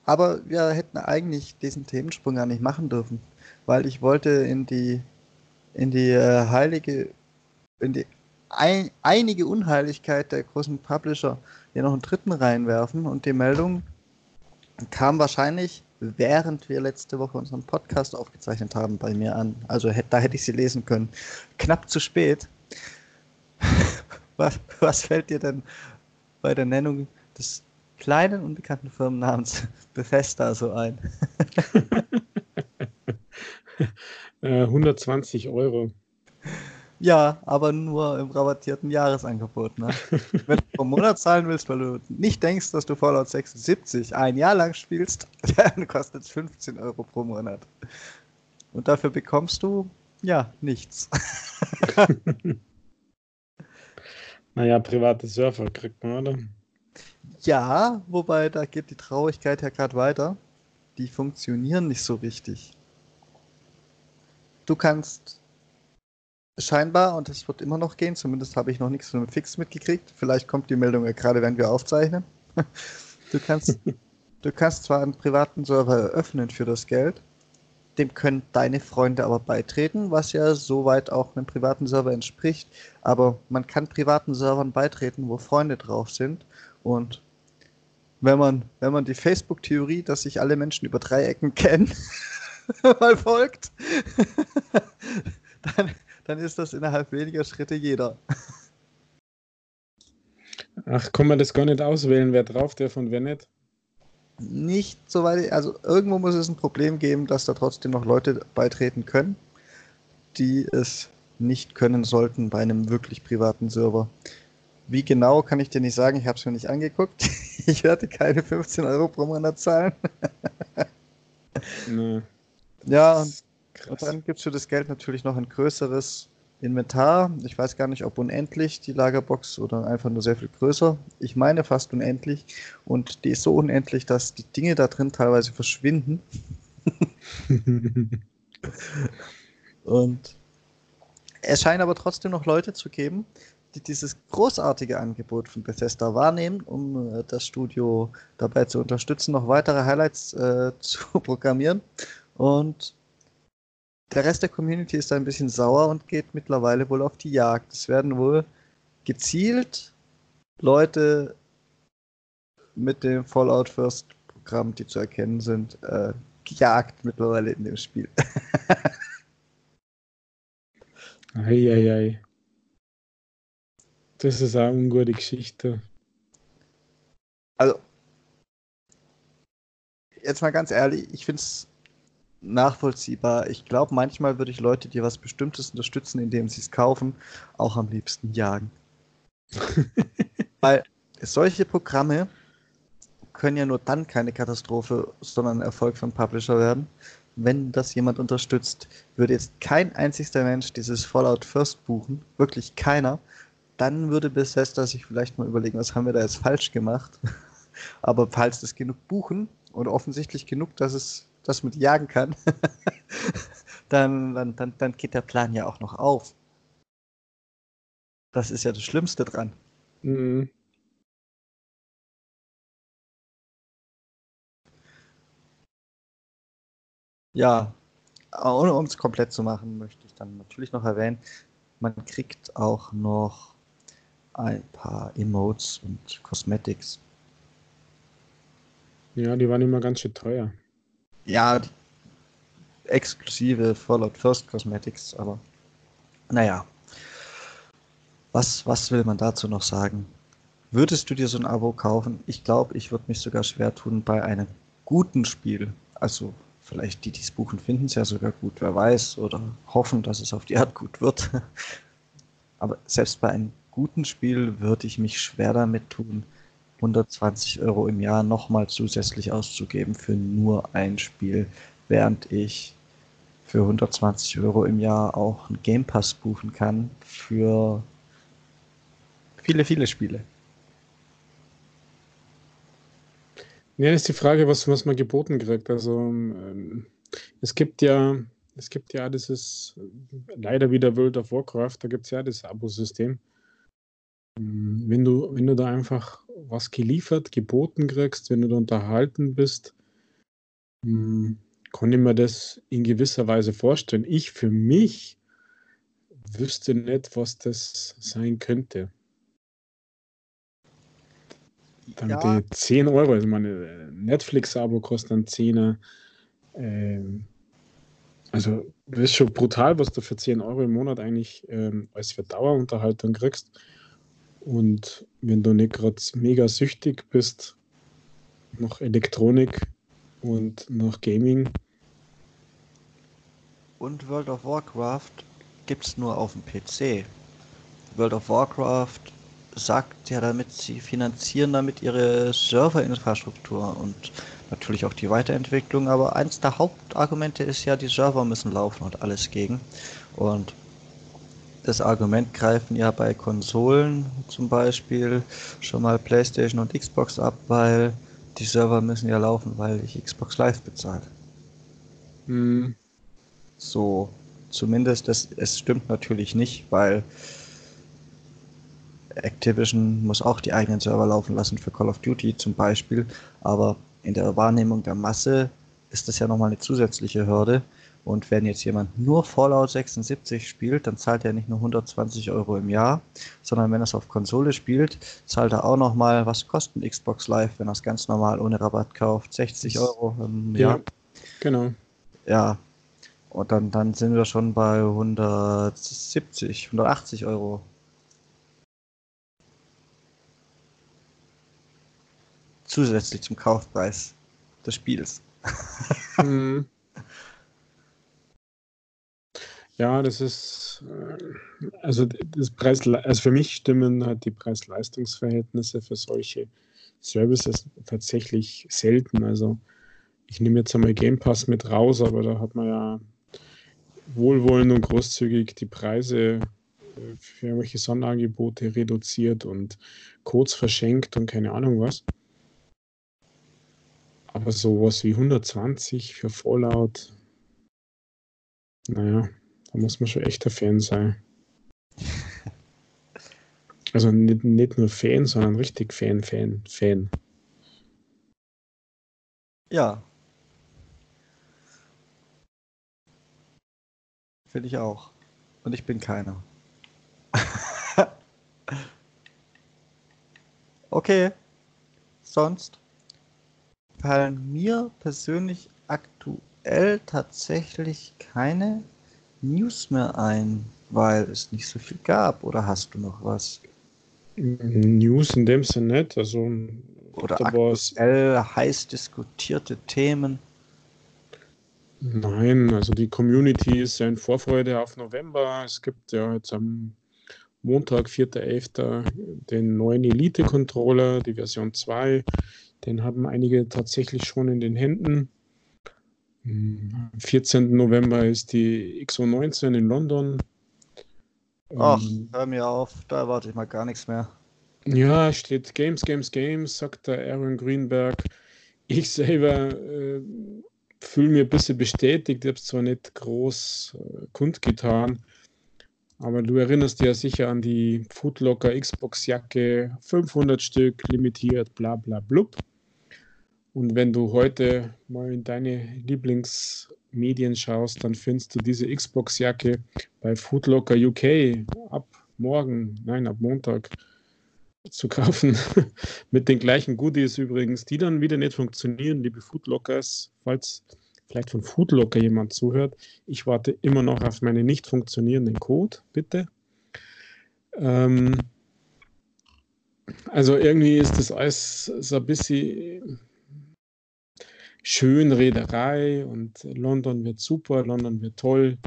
Aber wir hätten eigentlich diesen Themensprung gar nicht machen dürfen, weil ich wollte in die in die äh, heilige in die ein, einige Unheiligkeit der großen Publisher hier noch einen dritten reinwerfen und die Meldung kam wahrscheinlich, während wir letzte Woche unseren Podcast aufgezeichnet haben, bei mir an. Also da hätte ich sie lesen können. Knapp zu spät. was, was fällt dir denn bei der Nennung des kleinen unbekannten Firmennamens Bethesda so ein? 120 äh, Euro. Ja, aber nur im rabattierten Jahresangebot. Ne? Wenn du pro Monat zahlen willst, weil du nicht denkst, dass du Fallout 76 ein Jahr lang spielst, dann kostet es 15 Euro pro Monat. Und dafür bekommst du, ja, nichts. naja, private Surfer kriegt man, oder? Ja, wobei da geht die Traurigkeit ja gerade weiter. Die funktionieren nicht so richtig. Du kannst Scheinbar, und es wird immer noch gehen, zumindest habe ich noch nichts von einem Fix mitgekriegt. Vielleicht kommt die Meldung ja gerade, wenn wir aufzeichnen. Du kannst, du kannst zwar einen privaten Server eröffnen für das Geld, dem können deine Freunde aber beitreten, was ja soweit auch einem privaten Server entspricht. Aber man kann privaten Servern beitreten, wo Freunde drauf sind. Und wenn man, wenn man die Facebook-Theorie, dass sich alle Menschen über Dreiecken kennen, mal folgt, dann, dann ist das innerhalb weniger Schritte jeder. Ach, kann man das gar nicht auswählen, wer drauf darf und wer nicht? Nicht so weit, also irgendwo muss es ein Problem geben, dass da trotzdem noch Leute beitreten können, die es nicht können sollten bei einem wirklich privaten Server. Wie genau kann ich dir nicht sagen, ich habe es mir nicht angeguckt. Ich werde keine 15 Euro pro Monat zahlen. nee. Ja, und. Und dann gibt es für das Geld natürlich noch ein größeres Inventar. Ich weiß gar nicht, ob unendlich die Lagerbox oder einfach nur sehr viel größer. Ich meine fast unendlich. Und die ist so unendlich, dass die Dinge da drin teilweise verschwinden. Und es scheint aber trotzdem noch Leute zu geben, die dieses großartige Angebot von Bethesda wahrnehmen, um äh, das Studio dabei zu unterstützen, noch weitere Highlights äh, zu programmieren. Und der Rest der Community ist da ein bisschen sauer und geht mittlerweile wohl auf die Jagd. Es werden wohl gezielt Leute mit dem Fallout First Programm, die zu erkennen sind, äh, gejagt mittlerweile in dem Spiel. Eieiei. Das ist eine ungute Geschichte. Also, jetzt mal ganz ehrlich, ich finde es nachvollziehbar. Ich glaube, manchmal würde ich Leute, die was Bestimmtes unterstützen, indem sie es kaufen, auch am liebsten jagen. Weil solche Programme können ja nur dann keine Katastrophe, sondern ein Erfolg für einen Publisher werden, wenn das jemand unterstützt. Würde jetzt kein einzigster Mensch dieses Fallout First buchen, wirklich keiner, dann würde Bethesda sich vielleicht mal überlegen, was haben wir da jetzt falsch gemacht. Aber falls es genug buchen und offensichtlich genug, dass es das mit jagen kann, dann, dann, dann, dann geht der Plan ja auch noch auf. Das ist ja das Schlimmste dran. Mhm. Ja, um es komplett zu machen, möchte ich dann natürlich noch erwähnen, man kriegt auch noch ein paar Emotes und Cosmetics. Ja, die waren immer ganz schön teuer. Ja, exklusive Fallout First Cosmetics, aber naja. Was, was will man dazu noch sagen? Würdest du dir so ein Abo kaufen? Ich glaube, ich würde mich sogar schwer tun bei einem guten Spiel. Also vielleicht die, die es buchen, finden es ja sogar gut, wer weiß, oder hoffen, dass es auf die Art gut wird. Aber selbst bei einem guten Spiel würde ich mich schwer damit tun, 120 Euro im Jahr nochmal zusätzlich auszugeben für nur ein Spiel, während ich für 120 Euro im Jahr auch einen Game Pass buchen kann für viele, viele Spiele. Ja, ist die Frage, was, was man geboten kriegt. Also ähm, es gibt ja, es gibt ja dieses, leider wieder World of Warcraft, da gibt es ja das Abo-System. Ähm, wenn du, wenn du da einfach was geliefert, geboten kriegst, wenn du da unterhalten bist, ähm, kann ich mir das in gewisser Weise vorstellen. Ich für mich wüsste nicht, was das sein könnte. Dann ja. die 10 Euro, also meine Netflix-Abo kostet dann 10er. Ähm, also, das ist schon brutal, was du für 10 Euro im Monat eigentlich ähm, als für Dauerunterhaltung kriegst. Und wenn du nicht gerade mega süchtig bist nach Elektronik und nach Gaming. Und World of Warcraft gibt es nur auf dem PC. World of Warcraft sagt ja damit, sie finanzieren damit ihre Serverinfrastruktur und natürlich auch die Weiterentwicklung, aber eins der Hauptargumente ist ja, die Server müssen laufen und alles gegen. Und das Argument greifen ja bei Konsolen zum Beispiel schon mal PlayStation und Xbox ab, weil die Server müssen ja laufen, weil ich Xbox Live bezahle. Hm. So, zumindest das, es stimmt natürlich nicht, weil Activision muss auch die eigenen Server laufen lassen für Call of Duty zum Beispiel, aber in der Wahrnehmung der Masse ist das ja nochmal eine zusätzliche Hürde. Und wenn jetzt jemand nur Fallout 76 spielt, dann zahlt er nicht nur 120 Euro im Jahr, sondern wenn er es auf Konsole spielt, zahlt er auch nochmal, was kostet Xbox Live, wenn er es ganz normal ohne Rabatt kauft? 60 Euro im Jahr. Ja, genau. Ja, und dann, dann sind wir schon bei 170, 180 Euro zusätzlich zum Kaufpreis des Spiels. hm. Ja, das ist, äh, also das Preis, also für mich stimmen halt die Preis-Leistungs-Verhältnisse für solche Services tatsächlich selten. Also ich nehme jetzt einmal Game Pass mit raus, aber da hat man ja wohlwollend und großzügig die Preise äh, für irgendwelche Sonderangebote reduziert und Codes verschenkt und keine Ahnung was. Aber sowas wie 120 für Fallout, naja, da muss man schon echter Fan sein. Also nicht, nicht nur Fan, sondern richtig Fan, Fan, Fan. Ja. Finde ich auch. Und ich bin keiner. okay. Sonst? fallen mir persönlich aktuell tatsächlich keine News mehr ein, weil es nicht so viel gab. Oder hast du noch was? News in dem Sinne nicht. Also, oder aktuell heiß diskutierte Themen. Nein, also die Community ist ja in Vorfreude auf November. Es gibt ja jetzt am Montag, 4.11., den neuen Elite-Controller, die Version 2. Den haben einige tatsächlich schon in den Händen. Am 14. November ist die XO19 in London. Ach, ähm, hör mir auf, da erwarte ich mal gar nichts mehr. Ja, steht Games, Games, Games, sagt der Aaron Greenberg. Ich selber äh, fühle mir ein bisschen bestätigt, ich habe es zwar nicht groß äh, kundgetan, aber du erinnerst dich ja sicher an die Foodlocker Xbox-Jacke, 500 Stück, limitiert, bla bla blub. Und wenn du heute mal in deine Lieblingsmedien schaust, dann findest du diese Xbox-Jacke bei Foodlocker UK ab morgen, nein, ab Montag zu kaufen. Mit den gleichen Goodies übrigens, die dann wieder nicht funktionieren, liebe Foodlockers, falls vielleicht von Foodlocker jemand zuhört. Ich warte immer noch auf meinen nicht funktionierenden Code, bitte. Ähm, also irgendwie ist das alles so ein bisschen Schönrederei und London wird super, London wird toll.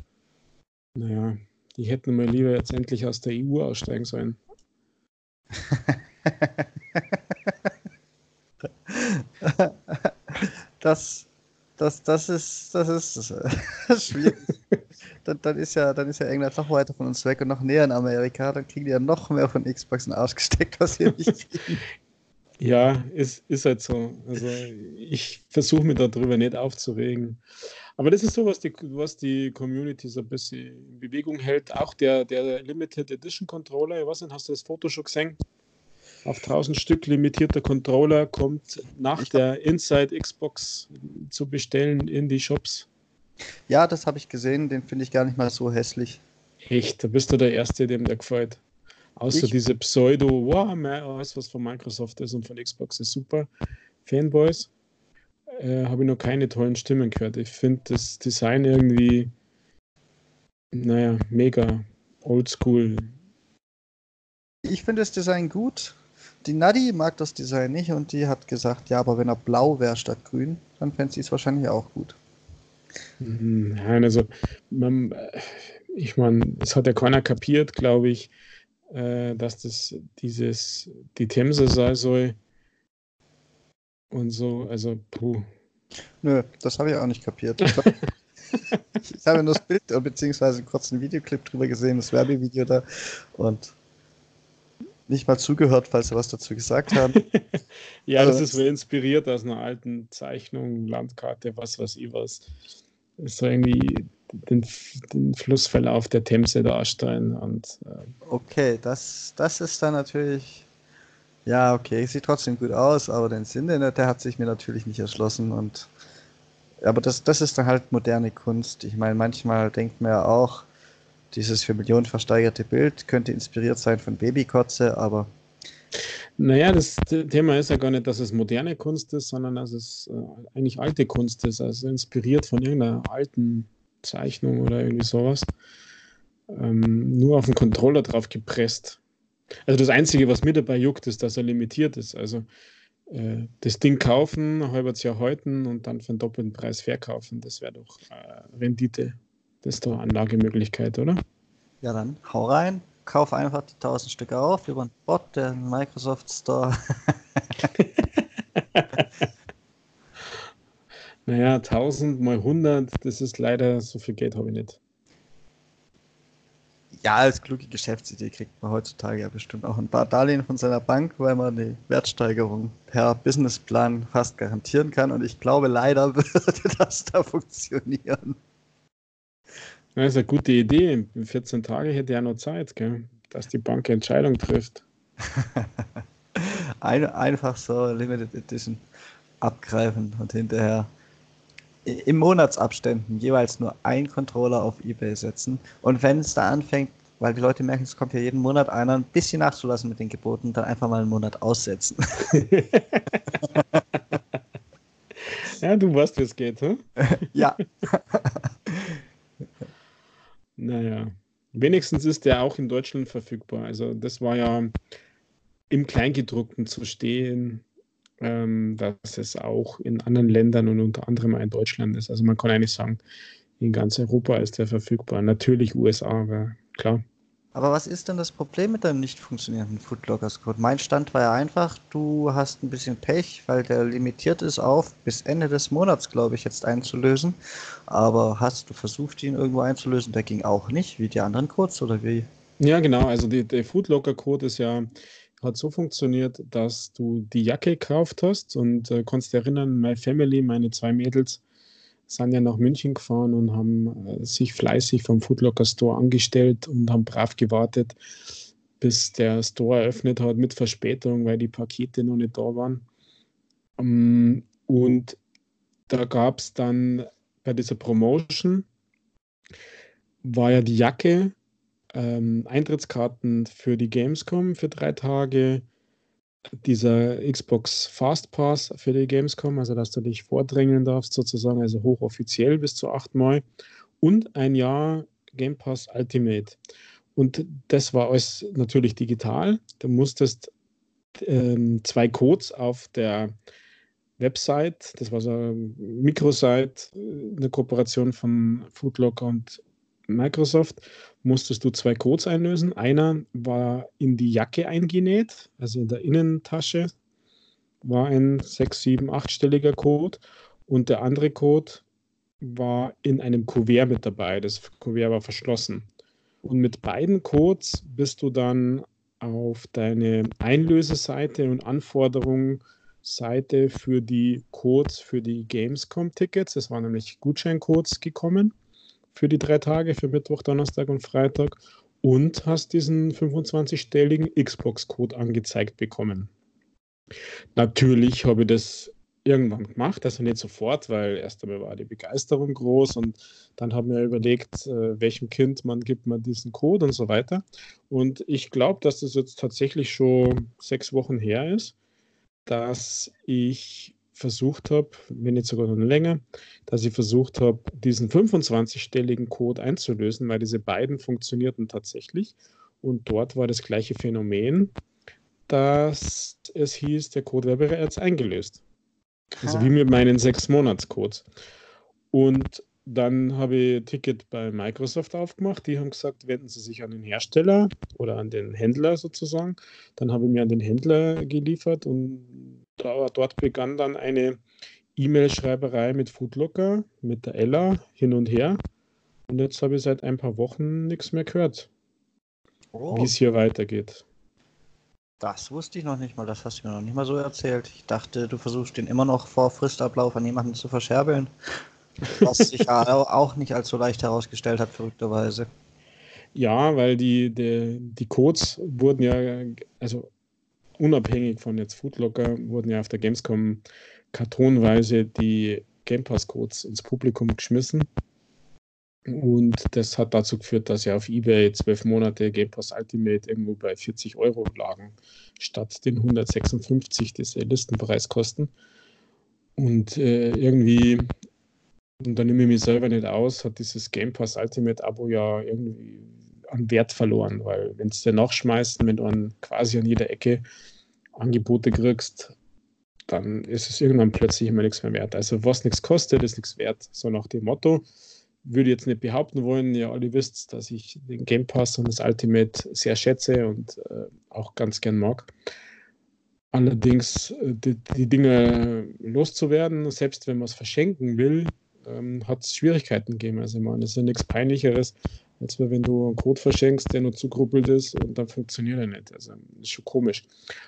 Naja, die hätten mal lieber jetzt endlich aus der EU aussteigen sollen. das, das, das ist, das ist, das schwierig. dann, dann, ist ja, dann ist ja England noch weiter von uns weg und noch näher in Amerika. Dann kriegen die ja noch mehr von Xbox in den Arsch gesteckt, was wir nicht kriegen. Ja, ist, ist halt so. Also ich versuche mich darüber nicht aufzuregen. Aber das ist so, was die, was die Community so ein bisschen in Bewegung hält. Auch der, der Limited Edition Controller, ich weiß nicht, hast du das Foto schon gesehen? Auf 1000 Stück limitierter Controller kommt nach ich der Inside Xbox zu bestellen in die Shops. Ja, das habe ich gesehen. Den finde ich gar nicht mal so hässlich. Echt, da bist du der Erste, dem der gefällt. Außer ich, diese Pseudo, wow, alles, was von Microsoft ist und von Xbox ist super. Fanboys äh, habe ich noch keine tollen Stimmen gehört. Ich finde das Design irgendwie, naja, mega oldschool. Ich finde das Design gut. Die Nadi mag das Design nicht und die hat gesagt, ja, aber wenn er blau wäre statt grün, dann fände sie es wahrscheinlich auch gut. Nein, also, man, äh, ich meine, es hat ja keiner kapiert, glaube ich äh, dass das dieses, die Themse sein soll und so, also puh. Nö, das habe ich auch nicht kapiert. Ich, habe nur das Bild beziehungsweise einen kurzen Videoclip drüber gesehen, das Werbevideo da und nicht mal zugehört, falls sie was dazu gesagt haben. ja, also, das ist wohl inspiriert aus einer alten Zeichnung, Landkarte, was weiß ich was. ist so irgendwie den, den Flussverlauf der Themse darstellen. Und, äh okay, das, das ist dann natürlich. Ja, okay, sieht trotzdem gut aus, aber den Sinn, der hat sich mir natürlich nicht erschlossen. Und aber das, das ist dann halt moderne Kunst. Ich meine, manchmal denkt man ja auch, dieses für Millionen versteigerte Bild könnte inspiriert sein von Babykotze, aber. Naja, das Thema ist ja gar nicht, dass es moderne Kunst ist, sondern dass es äh, eigentlich alte Kunst ist, also inspiriert von irgendeiner alten Zeichnung oder irgendwie sowas. Ähm, nur auf den Controller drauf gepresst. Also das Einzige, was mir dabei juckt, ist, dass er limitiert ist. Also äh, das Ding kaufen, halbes Jahr halten und dann für einen doppelten Preis verkaufen. Das wäre doch äh, Rendite. Das ist doch Anlagemöglichkeit, oder? Ja, dann hau rein, kauf einfach die 1000 Stück auf über einen Bot, den Microsoft Store. Naja, 1000 mal 100, das ist leider, so viel Geld habe ich nicht. Ja, als kluge Geschäftsidee kriegt man heutzutage ja bestimmt auch ein paar Darlehen von seiner Bank, weil man die Wertsteigerung per Businessplan fast garantieren kann. Und ich glaube, leider würde das da funktionieren. Das ist eine gute Idee. In 14 Tage hätte ja noch Zeit, gell? dass die Bank Entscheidung trifft. Ein, einfach so Limited Edition abgreifen und hinterher im Monatsabständen jeweils nur ein Controller auf Ebay setzen. Und wenn es da anfängt, weil die Leute merken, es kommt ja jeden Monat einer, ein bisschen nachzulassen mit den Geboten, dann einfach mal einen Monat aussetzen. ja, du weißt, wie es geht, hm? ja. naja, wenigstens ist der auch in Deutschland verfügbar. Also das war ja im Kleingedruckten zu stehen ähm, dass es auch in anderen Ländern und unter anderem in Deutschland ist. Also man kann eigentlich sagen, in ganz Europa ist der verfügbar. Natürlich USA, aber klar. Aber was ist denn das Problem mit deinem nicht funktionierenden Foodlockers Code? Mein Stand war ja einfach, du hast ein bisschen Pech, weil der limitiert ist auf bis Ende des Monats, glaube ich, jetzt einzulösen. Aber hast du versucht, ihn irgendwo einzulösen? Der ging auch nicht, wie die anderen Codes oder wie? Ja, genau. Also der Foodlocker Code ist ja hat so funktioniert, dass du die Jacke gekauft hast und äh, konntest erinnern, My Family, meine zwei Mädels, sind ja nach München gefahren und haben äh, sich fleißig vom Foodlocker Store angestellt und haben brav gewartet, bis der Store eröffnet hat mit Verspätung, weil die Pakete noch nicht da waren. Um, und da gab es dann bei dieser Promotion, war ja die Jacke, ähm, Eintrittskarten für die Gamescom für drei Tage, dieser Xbox Fast Pass für die Gamescom, also dass du dich vordrängeln darfst, sozusagen, also hochoffiziell bis zu achtmal, und ein Jahr Game Pass Ultimate. Und das war alles natürlich digital. Du musstest ähm, zwei Codes auf der Website, das war so eine Mikrosite, äh, eine Kooperation von Foodlocker und Microsoft musstest du zwei Codes einlösen. Einer war in die Jacke eingenäht, also in der Innentasche war ein 6, 7, 8-stelliger Code und der andere Code war in einem Kuvert mit dabei. Das Kuvert war verschlossen. Und mit beiden Codes bist du dann auf deine Einlöseseite und Anforderungsseite für die Codes für die Gamescom-Tickets, das waren nämlich Gutscheincodes gekommen für die drei Tage, für Mittwoch, Donnerstag und Freitag und hast diesen 25-stelligen Xbox-Code angezeigt bekommen. Natürlich habe ich das irgendwann gemacht, also nicht sofort, weil erst einmal war die Begeisterung groß und dann haben wir überlegt, äh, welchem Kind man gibt man diesen Code und so weiter. Und ich glaube, dass das jetzt tatsächlich schon sechs Wochen her ist, dass ich versucht habe, wenn nicht sogar noch länger, dass ich versucht habe, diesen 25-stelligen Code einzulösen, weil diese beiden funktionierten tatsächlich. Und dort war das gleiche Phänomen, dass es hieß, der Code wäre bereits eingelöst. Also wie mit meinen sechs Monats-Codes. Und dann habe ich ein Ticket bei Microsoft aufgemacht. Die haben gesagt, wenden Sie sich an den Hersteller oder an den Händler sozusagen. Dann habe ich mir an den Händler geliefert und dort begann dann eine E-Mail-Schreiberei mit Foodlocker, mit der Ella hin und her. Und jetzt habe ich seit ein paar Wochen nichts mehr gehört, oh. wie es hier weitergeht. Das wusste ich noch nicht mal, das hast du mir noch nicht mal so erzählt. Ich dachte, du versuchst den immer noch vor Fristablauf an jemanden zu verscherbeln. Was sich auch nicht so leicht herausgestellt hat, verrückterweise. Ja, weil die, die, die Codes wurden ja, also unabhängig von jetzt Foodlocker, wurden ja auf der Gamescom kartonweise die Game Pass Codes ins Publikum geschmissen. Und das hat dazu geführt, dass ja auf eBay zwölf Monate Game Pass Ultimate irgendwo bei 40 Euro lagen, statt den 156, die sie Listenpreis kosten. Und äh, irgendwie, und da nehme ich mich selber nicht aus, hat dieses Game Pass Ultimate Abo ja irgendwie an Wert verloren, weil wenn sie nachschmeißen, wenn du an, quasi an jeder Ecke Angebote kriegst, dann ist es irgendwann plötzlich immer nichts mehr wert. Also was nichts kostet, ist nichts wert. So nach dem Motto. Würde jetzt nicht behaupten wollen, ja, alle wisst, dass ich den Game Pass und das Ultimate sehr schätze und äh, auch ganz gern mag. Allerdings äh, die, die, Dinge loszuwerden, selbst wenn man es verschenken will, ähm, hat es Schwierigkeiten gegeben. Also ich meine, es ist ja nichts Peinlicheres, als wenn du einen Code verschenkst, der nur zugruppelt ist und dann funktioniert er nicht. Also das ist schon komisch.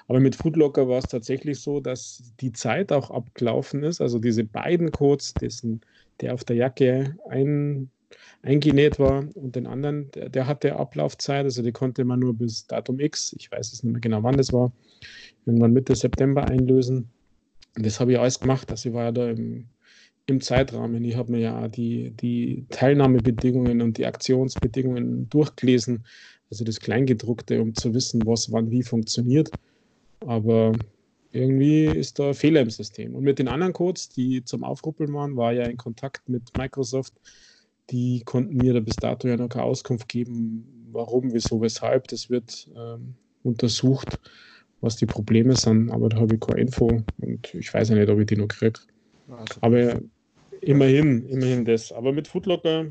Aber mit Foodlocker war es tatsächlich so, dass die Zeit auch abgelaufen ist. Also diese beiden Codes, dessen, der auf der Jacke ein, eingenäht war und den anderen, der, der hatte Ablaufzeit, also die konnte man nur bis Datum X, ich weiß es nicht mehr genau, wann das war, irgendwann Mitte September einlösen. Und das habe ich alles gemacht. Also ich war ja da im im Zeitrahmen. Ich habe mir ja die, die Teilnahmebedingungen und die Aktionsbedingungen durchgelesen, also das Kleingedruckte, um zu wissen, was wann wie funktioniert. Aber irgendwie ist da ein Fehler im System. Und mit den anderen Codes, die zum Aufruppeln waren, war ja in Kontakt mit Microsoft. Die konnten mir da bis dato ja noch keine Auskunft geben, warum, wieso, weshalb. Das wird ähm, untersucht, was die Probleme sind. Aber da habe ich keine Info und ich weiß ja nicht, ob ich die noch kriege. Also, Aber Immerhin, immerhin das. Aber mit Footlocker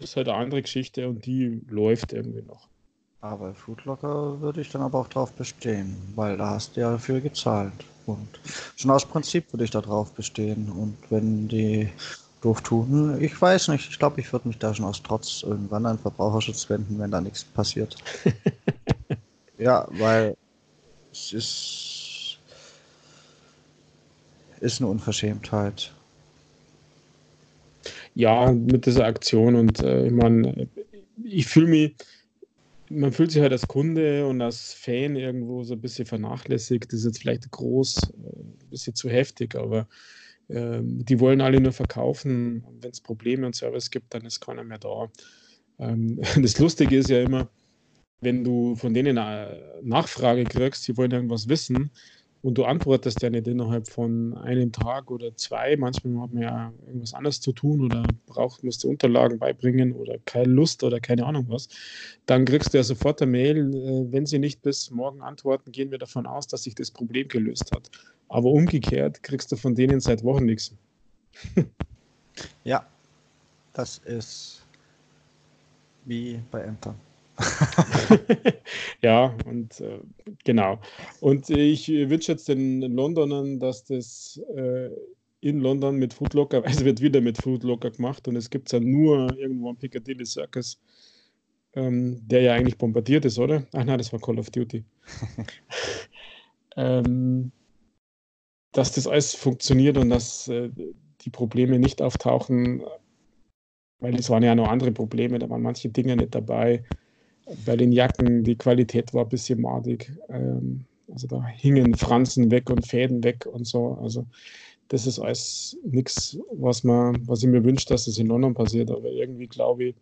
ist halt eine andere Geschichte und die läuft irgendwie noch. Aber Foodlocker würde ich dann aber auch drauf bestehen, weil da hast du ja dafür gezahlt. Und schon aus Prinzip würde ich da drauf bestehen. Und wenn die doof tun, ich weiß nicht, ich glaube, ich würde mich da schon aus Trotz irgendwann an Verbraucherschutz wenden, wenn da nichts passiert. ja, weil es ist, ist eine Unverschämtheit. Ja, mit dieser Aktion und äh, ich meine, ich fühle mich man fühlt sich halt als Kunde und als Fan irgendwo so ein bisschen vernachlässigt. Das ist jetzt vielleicht groß, äh, ein bisschen zu heftig, aber äh, die wollen alle nur verkaufen. Wenn es Probleme und Service gibt, dann ist keiner mehr da. Ähm, das Lustige ist ja immer, wenn du von denen eine Nachfrage kriegst, sie wollen irgendwas wissen, und du antwortest ja nicht innerhalb von einem Tag oder zwei. Manchmal hat man ja irgendwas anderes zu tun oder braucht, musst du Unterlagen beibringen oder keine Lust oder keine Ahnung was. Dann kriegst du ja sofort eine Mail, äh, wenn sie nicht bis morgen antworten, gehen wir davon aus, dass sich das Problem gelöst hat. Aber umgekehrt kriegst du von denen seit Wochen nichts. ja, das ist wie bei Ämtern. ja, und äh, genau. Und ich wünsche jetzt den Londonern, dass das äh, in London mit Foodlocker, also wird wieder mit Foodlocker gemacht und es gibt es ja nur irgendwo am Piccadilly Circus, ähm, der ja eigentlich bombardiert ist, oder? Ach nein, das war Call of Duty. ähm, dass das alles funktioniert und dass äh, die Probleme nicht auftauchen, weil es waren ja noch andere Probleme, da waren manche Dinge nicht dabei bei den Jacken, die Qualität war ein bisschen madig. Ähm, also da hingen Franzen weg und Fäden weg und so. Also das ist alles nichts, was was ich mir wünsche, dass das in London passiert. Aber irgendwie glaube ich,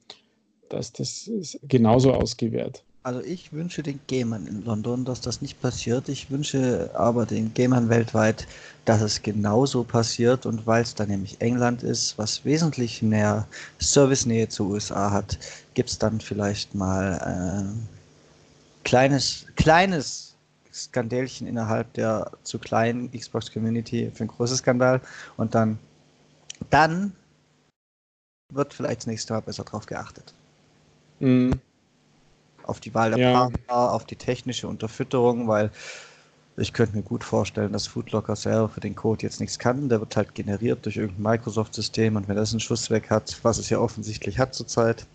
dass das genauso ausgewährt. Also ich wünsche den Gamern in London, dass das nicht passiert. Ich wünsche aber den Gamern weltweit, dass es genauso passiert. Und weil es da nämlich England ist, was wesentlich mehr Servicenähe zu USA hat, gibt es dann vielleicht mal ein äh, kleines, kleines Skandälchen innerhalb der zu kleinen Xbox-Community für ein großes Skandal. Und dann, dann wird vielleicht das nächste Mal besser drauf geachtet. Mhm auf die Wahl der ja. Partner, auf die technische Unterfütterung, weil ich könnte mir gut vorstellen, dass Foodlocker selber für den Code jetzt nichts kann. Der wird halt generiert durch irgendein Microsoft-System und wenn das einen Schuss weg hat, was es ja offensichtlich hat zurzeit,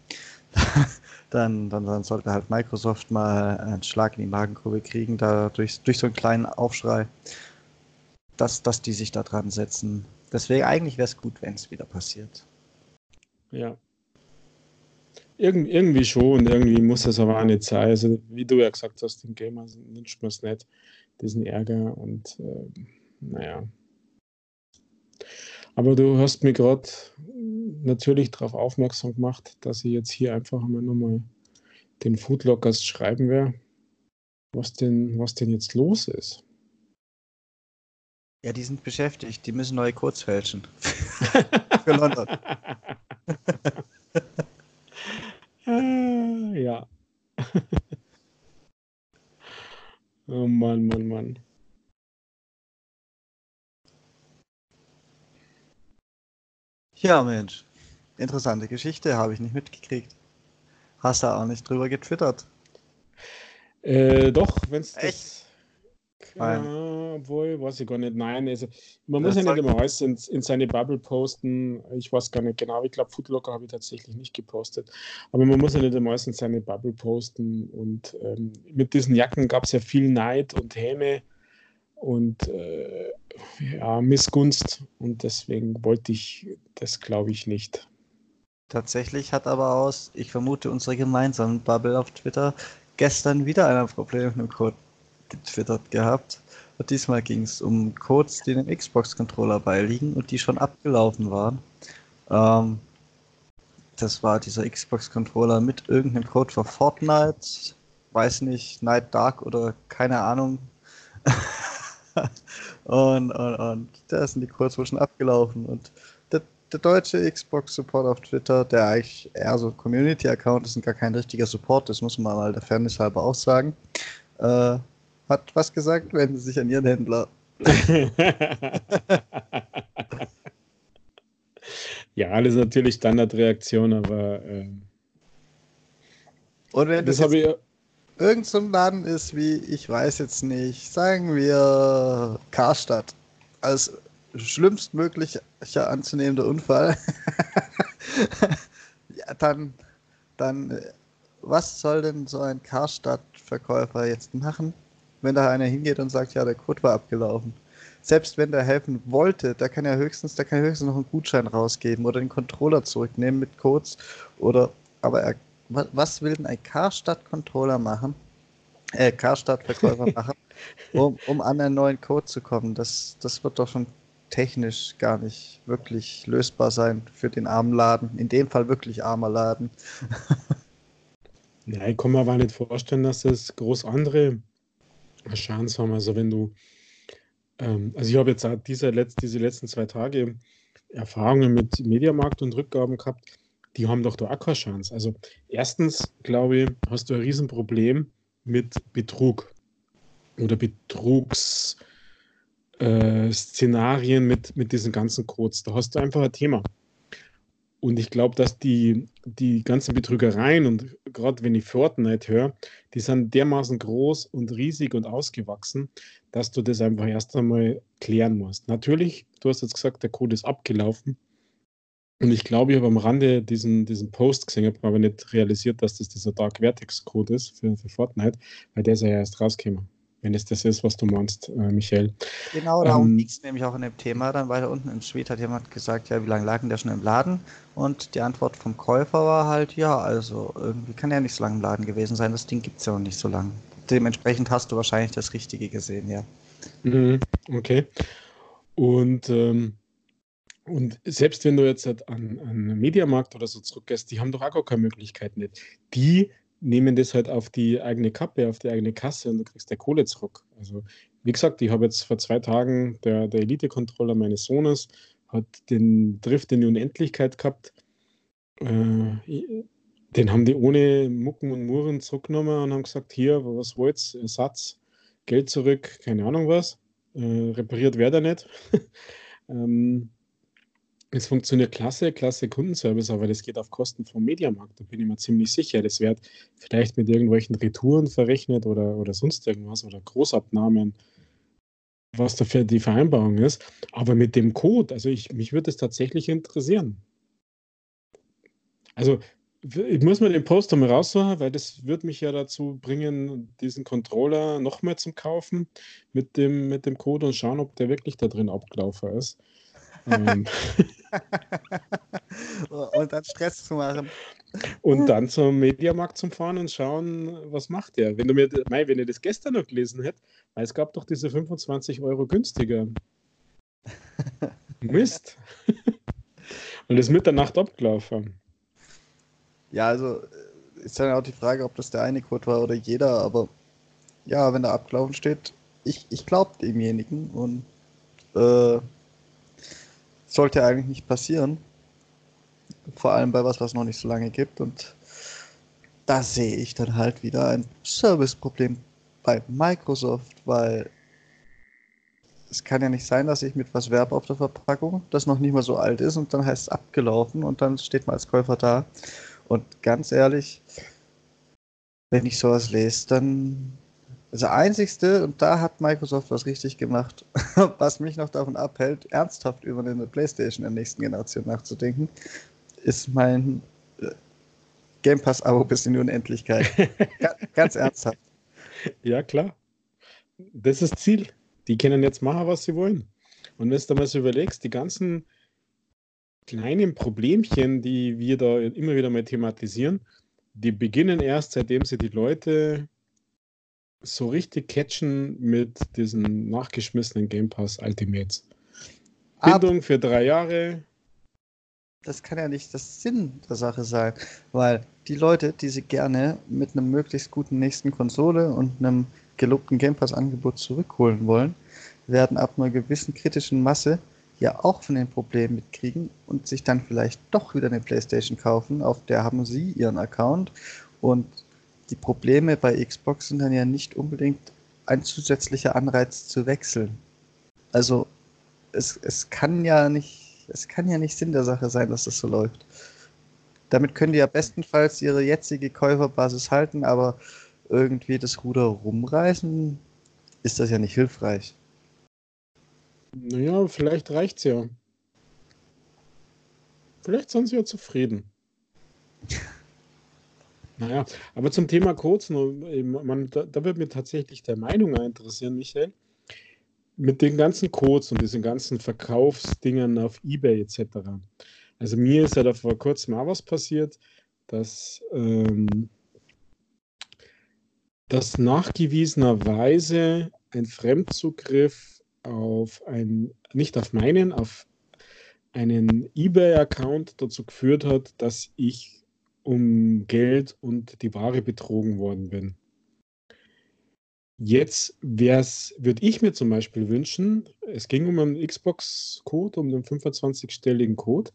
dann, dann, dann sollte halt Microsoft mal einen Schlag in die Magenkurve kriegen, da durch, durch so einen kleinen Aufschrei, dass, dass die sich da dran setzen. Deswegen eigentlich wäre es gut, wenn es wieder passiert. Ja, Irgend, irgendwie schon, irgendwie muss das aber auch nicht sein. Also, wie du ja gesagt hast, den Gamer wünscht man es nicht, diesen Ärger und äh, naja. Aber du hast mir gerade natürlich darauf aufmerksam gemacht, dass ich jetzt hier einfach mal nochmal den Foodlockers schreiben werde, was denn, was denn jetzt los ist. Ja, die sind beschäftigt, die müssen neue Codes fälschen. Für London. Ja. oh Mann, Mann, Mann. Ja, Mensch. Interessante Geschichte, habe ich nicht mitgekriegt. Hast du auch nicht drüber getwittert? Äh, doch, wenn es das Nein. Ja, obwohl, weiß ich gar nicht. Nein, also man muss ja nicht immer alles in, in, seine Bubble posten. Ich weiß gar nicht genau. Ich glaube, Foodlocker habe ich tatsächlich nicht gepostet. Aber man muss ja nicht immer alles in seine Bubble posten. Und ähm, mit diesen Jacken gab es ja viel Neid und Häme und äh, ja, Missgunst. Und deswegen wollte ich das, glaube ich, nicht. Tatsächlich hat aber aus, ich vermute, unsere gemeinsamen Bubble auf Twitter gestern wieder ein Problem mit dem Code getwittert gehabt. Und diesmal ging es um Codes, die dem Xbox-Controller beiliegen und die schon abgelaufen waren. Ähm, das war dieser Xbox-Controller mit irgendeinem Code für Fortnite, weiß nicht, Night Dark oder keine Ahnung. und, und, und da sind die schon abgelaufen. Und der, der deutsche Xbox-Support auf Twitter, der eigentlich eher so Community-Account ist und gar kein richtiger Support, das muss man mal der Fairness halber auch sagen, äh, hat was gesagt, wenden Sie sich an Ihren Händler. ja, ist natürlich Standardreaktion, aber. Äh, Und wenn das, das jetzt, ich, irgend so ein Laden ist wie, ich weiß jetzt nicht, sagen wir Karstadt. Als schlimmstmöglicher anzunehmender Unfall. ja, dann, dann, äh, was soll denn so ein Karstadt-Verkäufer jetzt machen, wenn da einer hingeht und sagt, ja, der Code war abgelaufen? Selbst wenn der helfen wollte, da kann er höchstens, da kann er höchstens noch einen Gutschein rausgeben oder den Controller zurücknehmen mit Codes oder, aber er, was will denn ein Karstadt-Controller machen? Äh, Karstadt-Verkäufer machen, um, um an einen neuen Code zu kommen? Das, das wird doch schon technisch gar nicht wirklich lösbar sein für den armen Laden. In dem Fall wirklich armer Laden. ja, ich kann mir aber nicht vorstellen, dass das groß andere Chance haben. Also wenn du, ähm, also ich habe jetzt diese, Letz-, diese letzten zwei Tage Erfahrungen mit Mediamarkt und Rückgaben gehabt, die haben doch da auch keine Chance. Also erstens, glaube ich, hast du ein Riesenproblem mit Betrug oder Betrugs- äh, mit, mit diesen ganzen Codes. Da hast du einfach ein Thema. Und ich glaube, dass die, die ganzen Betrügereien und gerade wenn ich Fortnite höre, die sind dermaßen groß und riesig und ausgewachsen, dass du das einfach erst einmal klären musst. Natürlich, du hast jetzt gesagt, der Code ist abgelaufen. Und ich glaube, ich habe am Rande diesen, diesen Post gesehen, habe aber nicht realisiert, dass das dieser Dark Vertex Code ist für, für Fortnite, weil der ist ja erst rausgekommen wenn es das ist, was du meinst, äh, Michael. Genau, darum ähm, ging es nämlich auch in dem Thema. Dann weiter unten im Tweet hat jemand gesagt, ja, wie lange lag denn der schon im Laden? Und die Antwort vom Käufer war halt, ja, also irgendwie kann er nicht so lange im Laden gewesen sein. Das Ding gibt es ja noch nicht so lange. Dementsprechend hast du wahrscheinlich das Richtige gesehen, ja. Mhm, okay. Und, ähm, und selbst wenn du jetzt halt an, an Mediamarkt oder so zurückgehst, die haben doch auch gar keine Möglichkeit nicht. Die nehmen das halt auf die eigene Kappe, auf die eigene Kasse und du kriegst der Kohle zurück. Also, wie gesagt, ich habe jetzt vor zwei Tagen der, der Elite-Controller meines Sohnes hat den Drift in die Unendlichkeit gehabt. Äh, den haben die ohne Mucken und Muren zurückgenommen und haben gesagt: Hier, was wollt's? Ersatz, Geld zurück, keine Ahnung was. Äh, repariert wäre der nicht. ähm, es funktioniert klasse, klasse Kundenservice, aber das geht auf Kosten vom Mediamarkt, da bin ich mir ziemlich sicher. Das wird vielleicht mit irgendwelchen Retouren verrechnet oder, oder sonst irgendwas oder Großabnahmen, was dafür die Vereinbarung ist. Aber mit dem Code, also ich, mich würde es tatsächlich interessieren. Also ich muss mir den Poster mal raussuchen, weil das wird mich ja dazu bringen, diesen Controller nochmal zum Kaufen mit dem, mit dem Code und schauen, ob der wirklich da drin abgelaufen ist. Ähm. und dann Stress zu machen. Und dann zum Mediamarkt zum Fahren und schauen, was macht der. Wenn du mir, mei, wenn ihr das gestern noch gelesen hättet, weil es gab doch diese 25 Euro günstiger. Mist. und ist mit der Nacht abgelaufen. Ja, also äh, ist dann auch die Frage, ob das der eine Code war oder jeder, aber ja, wenn da abgelaufen steht, ich, ich glaube demjenigen und äh, sollte eigentlich nicht passieren. Vor allem bei was, was noch nicht so lange gibt. Und da sehe ich dann halt wieder ein Serviceproblem bei Microsoft, weil es kann ja nicht sein, dass ich mit was werbe auf der Verpackung, das noch nicht mal so alt ist und dann heißt es abgelaufen und dann steht man als Käufer da. Und ganz ehrlich, wenn ich sowas lese, dann das einzigste, und da hat Microsoft was richtig gemacht, was mich noch davon abhält, ernsthaft über eine PlayStation der nächsten Generation nachzudenken, ist mein äh, Game Pass-Abo bis in die Unendlichkeit. ganz ernsthaft. Ja, klar. Das ist das Ziel. Die können jetzt machen, was sie wollen. Und wenn du mal so überlegst, die ganzen kleinen Problemchen, die wir da immer wieder mal thematisieren, die beginnen erst, seitdem sie die Leute so richtig catchen mit diesen nachgeschmissenen Game Pass Ultimates. Bindung für drei Jahre. Das kann ja nicht das Sinn der Sache sein, weil die Leute, die sie gerne mit einem möglichst guten nächsten Konsole und einem gelobten Game Pass Angebot zurückholen wollen, werden ab einer gewissen kritischen Masse ja auch von den Problemen mitkriegen und sich dann vielleicht doch wieder eine Playstation kaufen, auf der haben sie ihren Account und die Probleme bei Xbox sind dann ja nicht unbedingt ein zusätzlicher Anreiz zu wechseln. Also es, es kann ja nicht, es kann ja nicht Sinn der Sache sein, dass das so läuft. Damit können die ja bestenfalls ihre jetzige Käuferbasis halten, aber irgendwie das Ruder rumreißen, ist das ja nicht hilfreich. Naja, vielleicht reicht es ja. Vielleicht sind sie ja zufrieden. naja, aber zum Thema Codes, man, da, da wird mir tatsächlich der Meinung interessieren, Michael. Mit den ganzen Codes und diesen ganzen Verkaufsdingern auf Ebay etc. Also mir ist ja da vor kurzem mal was passiert, dass, ähm, dass nachgewiesenerweise ein Fremdzugriff auf ein, nicht auf meinen, auf einen eBay-Account dazu geführt hat, dass ich um Geld und die Ware betrogen worden bin. Jetzt würde ich mir zum Beispiel wünschen, es ging um einen Xbox-Code, um den 25-stelligen Code.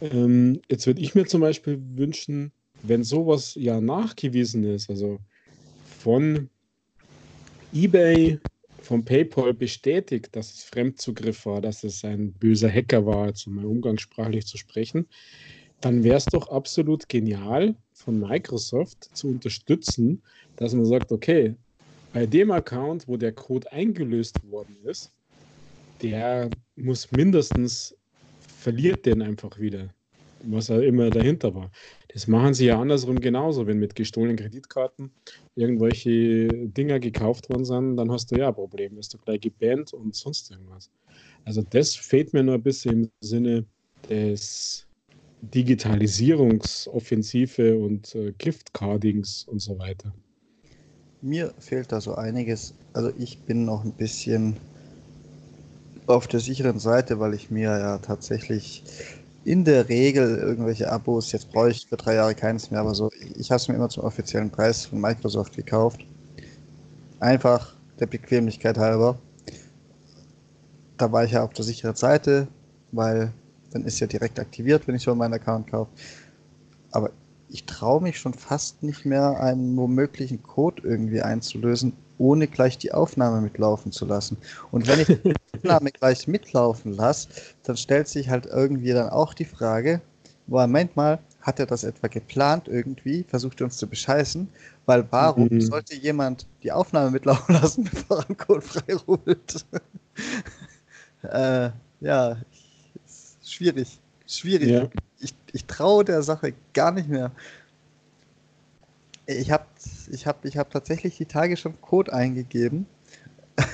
Ähm, jetzt würde ich mir zum Beispiel wünschen, wenn sowas ja nachgewiesen ist, also von eBay von PayPal bestätigt, dass es Fremdzugriff war, dass es ein böser Hacker war, jetzt um umgangssprachlich zu sprechen, dann wäre es doch absolut genial von Microsoft zu unterstützen, dass man sagt, okay, bei dem Account, wo der Code eingelöst worden ist, der muss mindestens, verliert den einfach wieder, was er immer dahinter war. Das machen sie ja andersrum genauso, wenn mit gestohlenen Kreditkarten irgendwelche Dinger gekauft worden sind, dann hast du ja ein Problem, bist du gleich gebannt und sonst irgendwas. Also das fehlt mir nur ein bisschen im Sinne des Digitalisierungsoffensive und äh, Giftcardings und so weiter. Mir fehlt da so einiges. Also ich bin noch ein bisschen auf der sicheren Seite, weil ich mir ja tatsächlich in der Regel irgendwelche Abos, jetzt brauche ich für drei Jahre keines mehr, aber so, ich habe es mir immer zum offiziellen Preis von Microsoft gekauft. Einfach der Bequemlichkeit halber. Da war ich ja auf der sicheren Seite, weil dann ist ja direkt aktiviert, wenn ich so meinen Account kaufe. Aber ich traue mich schon fast nicht mehr, einen womöglichen Code irgendwie einzulösen, ohne gleich die Aufnahme mitlaufen zu lassen. Und wenn ich die Aufnahme gleich mitlaufen lasse, dann stellt sich halt irgendwie dann auch die Frage, Moment mal, hat er das etwa geplant irgendwie, versucht er uns zu bescheißen? Weil warum mhm. sollte jemand die Aufnahme mitlaufen lassen, bevor er einen Code freirubbelt? äh, ja, schwierig. Schwierig. Ja. Ich, ich traue der Sache gar nicht mehr. Ich habe ich hab, ich hab tatsächlich die Tage schon Code eingegeben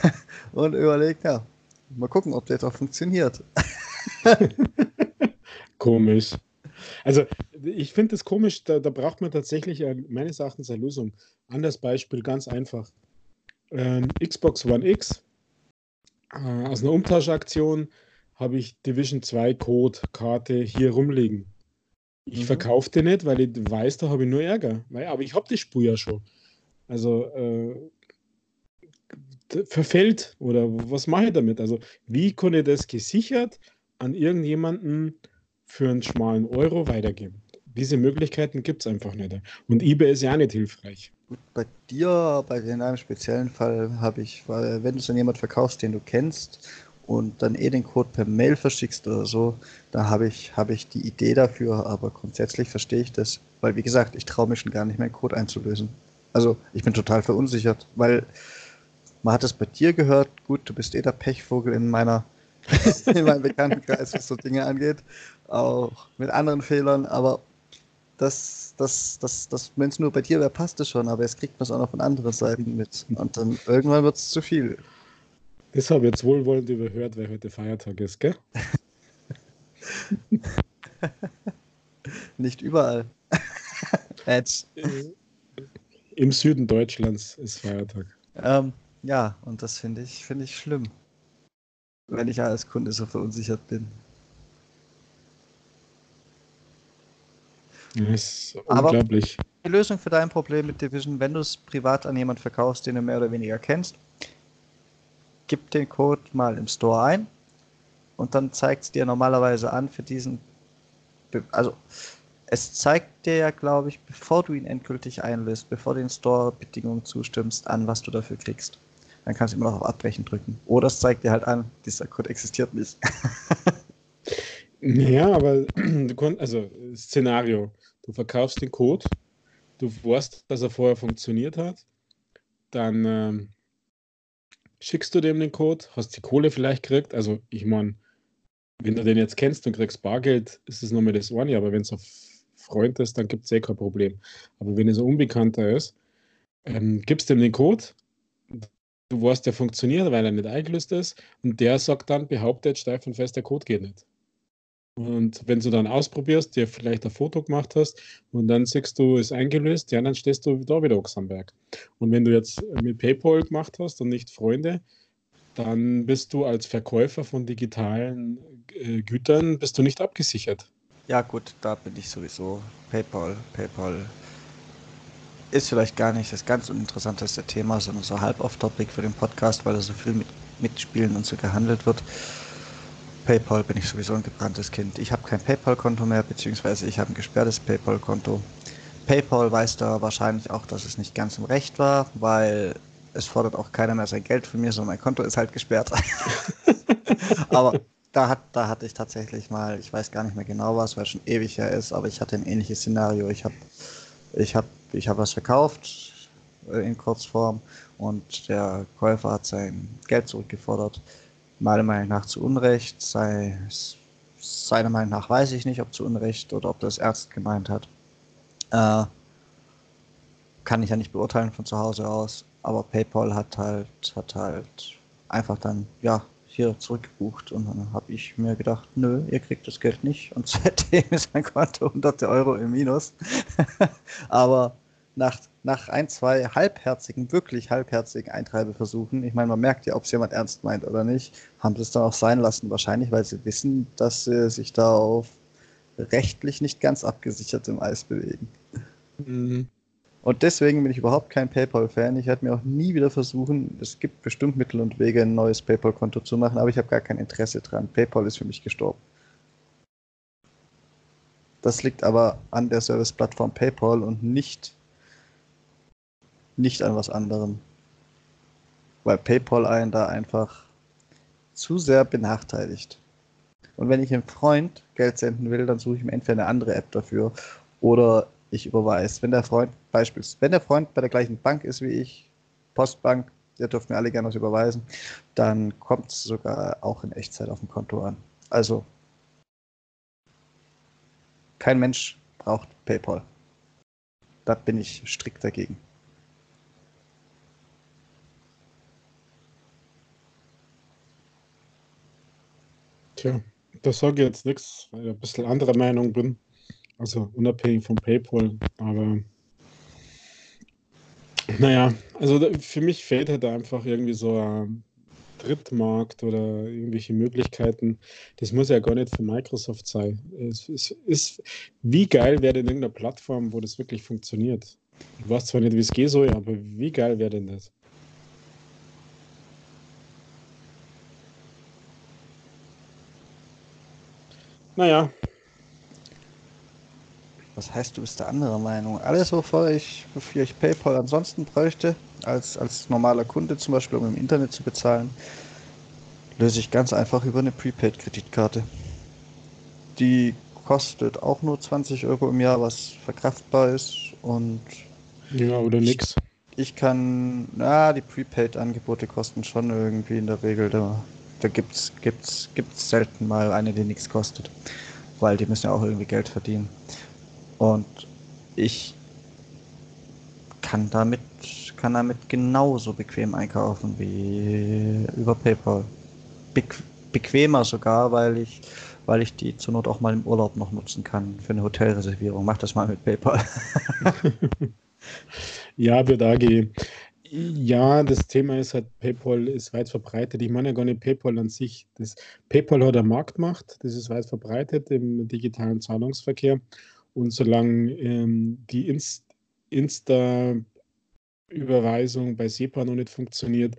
und überlegt, ja, mal gucken, ob der jetzt auch funktioniert. komisch. Also ich finde es komisch, da, da, braucht man tatsächlich ein, meines Erachtens eine Lösung. Anderes Beispiel, ganz einfach. Ähm, Xbox One X, äh, aus einer Umtauschaktion habe ich Division 2 Code, Karte hier rumliegen. Ich mhm. verkaufe die nicht, weil ich weiß, da habe ich nur Ärger. Aber ich habe die Spur ja schon. Also äh, verfällt oder was mache ich damit? Also wie kann ich das gesichert an irgendjemanden für einen schmalen Euro weitergeben? Diese Möglichkeiten gibt es einfach nicht. Und eBay ist ja auch nicht hilfreich. Gut, bei dir, bei in einem speziellen Fall habe ich, weil wenn du es an jemanden verkaufst, den du kennst und dann eh den Code per Mail verschickst oder so, da habe ich, hab ich die Idee dafür, aber grundsätzlich verstehe ich das, weil wie gesagt, ich traue mich schon gar nicht mehr, einen Code einzulösen. Also ich bin total verunsichert, weil man hat es bei dir gehört, gut, du bist eh der Pechvogel in meiner in meinem Bekanntenkreis, was so Dinge angeht, auch mit anderen Fehlern, aber das, das, das, das, wenn es nur bei dir wäre, passt es schon, aber jetzt kriegt man es auch noch von anderen Seiten mit. Und dann irgendwann wird es zu viel. Das habe ich jetzt wohlwollend überhört, weil heute Feiertag ist, gell? Nicht überall. Im Süden Deutschlands ist Feiertag. Ähm, ja, und das finde ich, finde ich schlimm. Wenn ich als Kunde so verunsichert bin. Das ist unglaublich. Aber die Lösung für dein Problem mit Division, wenn du es privat an jemanden verkaufst, den du mehr oder weniger kennst, gib den Code mal im Store ein und dann zeigt es dir normalerweise an für diesen. Be also, es zeigt dir ja, glaube ich, bevor du ihn endgültig einlöst, bevor du den Store-Bedingungen zustimmst, an, was du dafür kriegst. Dann kannst du immer noch auf Abbrechen drücken. Oder es zeigt dir halt an, dieser Code existiert nicht. ja, aber du konntest, also Szenario, du verkaufst den Code du weißt, dass er vorher funktioniert hat, dann ähm, schickst du dem den Code, hast die Kohle vielleicht gekriegt. Also ich meine, wenn du den jetzt kennst und kriegst Bargeld, ist es nochmal das eine, aber wenn es ein Freund ist, dann gibt es eh kein Problem. Aber wenn es ein Unbekannter ist, ähm, gibst dem den Code, du weißt, der funktioniert, weil er nicht eingelöst ist, und der sagt dann, behauptet steif und fest, der Code geht nicht. Und wenn du dann ausprobierst, dir vielleicht ein Foto gemacht hast und dann siehst du, ist eingelöst, ja, dann stehst du da wieder am Berg. Und wenn du jetzt mit PayPal gemacht hast und nicht Freunde, dann bist du als Verkäufer von digitalen äh, Gütern bist du nicht abgesichert. Ja gut, da bin ich sowieso PayPal. PayPal ist vielleicht gar nicht das ganz uninteressanteste Thema, sondern so halb off-topic für den Podcast, weil da so viel mit Mitspielen und so gehandelt wird. PayPal bin ich sowieso ein gebranntes Kind. Ich habe kein PayPal-Konto mehr, beziehungsweise ich habe ein gesperrtes PayPal-Konto. PayPal weiß da wahrscheinlich auch, dass es nicht ganz im Recht war, weil es fordert auch keiner mehr sein Geld von mir, sondern mein Konto ist halt gesperrt. aber da, hat, da hatte ich tatsächlich mal, ich weiß gar nicht mehr genau was, weil es schon ewig her ist, aber ich hatte ein ähnliches Szenario. Ich habe ich hab, ich hab was verkauft äh, in Kurzform und der Käufer hat sein Geld zurückgefordert meiner Meinung nach zu Unrecht, sei seiner Meinung nach weiß ich nicht, ob zu Unrecht oder ob das ernst gemeint hat. Äh, kann ich ja nicht beurteilen von zu Hause aus, aber PayPal hat halt, hat halt einfach dann, ja, hier zurückgebucht und dann habe ich mir gedacht, nö, ihr kriegt das Geld nicht und seitdem ist mein Konto hunderte Euro im Minus. aber nach, nach ein, zwei halbherzigen, wirklich halbherzigen Eintreibeversuchen, ich meine, man merkt ja, ob es jemand ernst meint oder nicht, haben sie es dann auch sein lassen, wahrscheinlich, weil sie wissen, dass sie sich da auf rechtlich nicht ganz abgesichertem Eis bewegen. Mhm. Und deswegen bin ich überhaupt kein PayPal-Fan. Ich werde mir auch nie wieder versuchen, es gibt bestimmt Mittel und Wege, ein neues PayPal-Konto zu machen, aber ich habe gar kein Interesse dran. PayPal ist für mich gestorben. Das liegt aber an der Service-Plattform PayPal und nicht nicht an was anderem. Weil PayPal einen da einfach zu sehr benachteiligt. Und wenn ich einem Freund Geld senden will, dann suche ich mir entweder eine andere App dafür oder ich überweise. Wenn der Freund beispielsweise, wenn der Freund bei der gleichen Bank ist wie ich, Postbank, der dürfen mir alle gerne was überweisen, dann kommt es sogar auch in Echtzeit auf dem Konto an. Also kein Mensch braucht PayPal. Da bin ich strikt dagegen. Tja, das sage ich jetzt nichts, weil ich ein bisschen anderer Meinung bin. Also unabhängig vom PayPal. Aber naja, also für mich fehlt halt einfach irgendwie so ein Drittmarkt oder irgendwelche Möglichkeiten. Das muss ja gar nicht von Microsoft sein. Es, es ist, wie geil wäre denn irgendeine Plattform, wo das wirklich funktioniert? Ich weiß zwar nicht, wie es gehen soll, aber wie geil wäre denn das? Naja. Was heißt, du bist der andere Meinung? Alles, wofür ich, wofür ich PayPal ansonsten bräuchte, als, als normaler Kunde zum Beispiel, um im Internet zu bezahlen, löse ich ganz einfach über eine Prepaid-Kreditkarte. Die kostet auch nur 20 Euro im Jahr, was verkraftbar ist und ja, oder nix. Ich, ich kann, na, die Prepaid-Angebote kosten schon irgendwie in der Regel da da gibt es gibt's, gibt's selten mal eine, die nichts kostet. Weil die müssen ja auch irgendwie Geld verdienen. Und ich kann damit, kann damit genauso bequem einkaufen wie über PayPal. Be bequemer sogar, weil ich, weil ich die zur Not auch mal im Urlaub noch nutzen kann für eine Hotelreservierung. Mach das mal mit PayPal. ja, wird gehen. Ja, das Thema ist halt, PayPal ist weit verbreitet. Ich meine ja gar nicht PayPal an sich. Das, PayPal hat eine Marktmacht, das ist weit verbreitet im digitalen Zahlungsverkehr. Und solange ähm, die Inst Insta-Überweisung bei SEPA noch nicht funktioniert,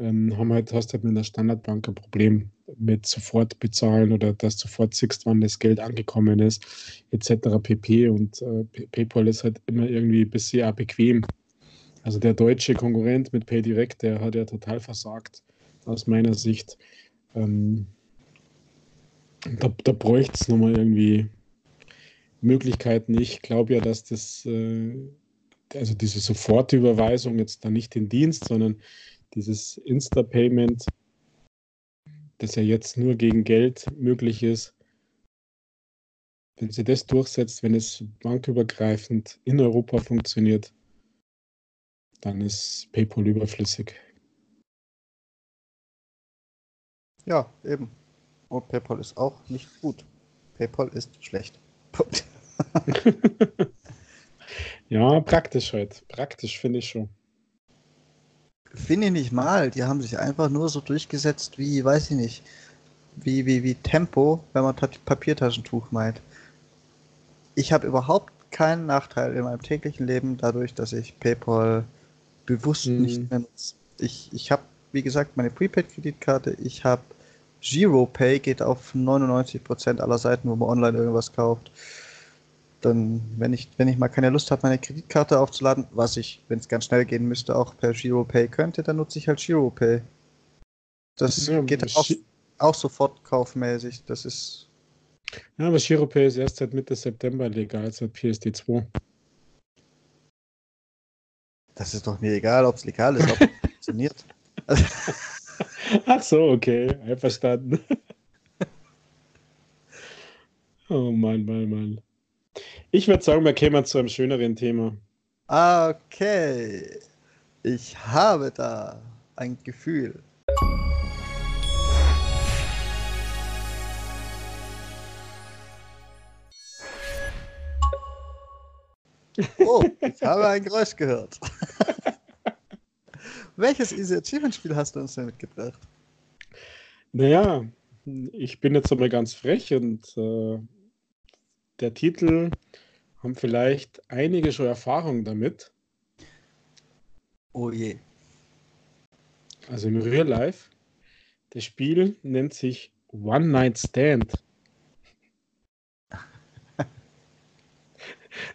ähm, haben halt, hast halt mit der Standardbank ein Problem mit sofort bezahlen oder dass sofort siehst, wann das Geld angekommen ist, etc. pp. Und äh, PayPal ist halt immer irgendwie ein bisschen bequem also der deutsche Konkurrent mit PayDirect, der hat ja total versagt, aus meiner Sicht. Ähm, da, da bräuchte es nochmal irgendwie Möglichkeiten. Ich glaube ja, dass das äh, also diese Sofortüberweisung jetzt da nicht in Dienst, sondern dieses Insta-Payment, das ja jetzt nur gegen Geld möglich ist. Wenn sie das durchsetzt, wenn es bankübergreifend in Europa funktioniert, dann ist PayPal überflüssig. Ja, eben. Und PayPal ist auch nicht gut. PayPal ist schlecht. Punkt. ja, praktisch halt. Praktisch finde ich schon. Finde ich nicht mal. Die haben sich einfach nur so durchgesetzt wie, weiß ich nicht, wie, wie, wie Tempo, wenn man Papiertaschentuch meint. Ich habe überhaupt keinen Nachteil in meinem täglichen Leben dadurch, dass ich PayPal bewusst hm. nicht mehr nutze. Ich, ich habe, wie gesagt, meine Prepaid-Kreditkarte, ich habe GiroPay, geht auf 99% aller Seiten, wo man online irgendwas kauft dann, wenn ich, wenn ich mal keine Lust habe, meine Kreditkarte aufzuladen, was ich, wenn es ganz schnell gehen müsste, auch per GiroPay könnte, dann nutze ich halt GiroPay. Das ja, geht auch, auch sofort kaufmäßig. Das ist. Ja, aber GiroPay ist erst seit Mitte September legal, seit PSD2. Das ist doch mir egal, ob es legal ist, ob es funktioniert. Ach so, okay, einverstanden. oh Mann, Mann, Mann. Ich würde sagen, wir kämen zu einem schöneren Thema. Okay. Ich habe da ein Gefühl. Oh, ich habe ein Geräusch gehört. Welches Easy Achievement Spiel hast du uns denn mitgebracht? Naja, ich bin jetzt einmal ganz frech und äh, der Titel haben vielleicht einige schon Erfahrung damit. Oh je. Also im Real Life. Das Spiel nennt sich One Night Stand.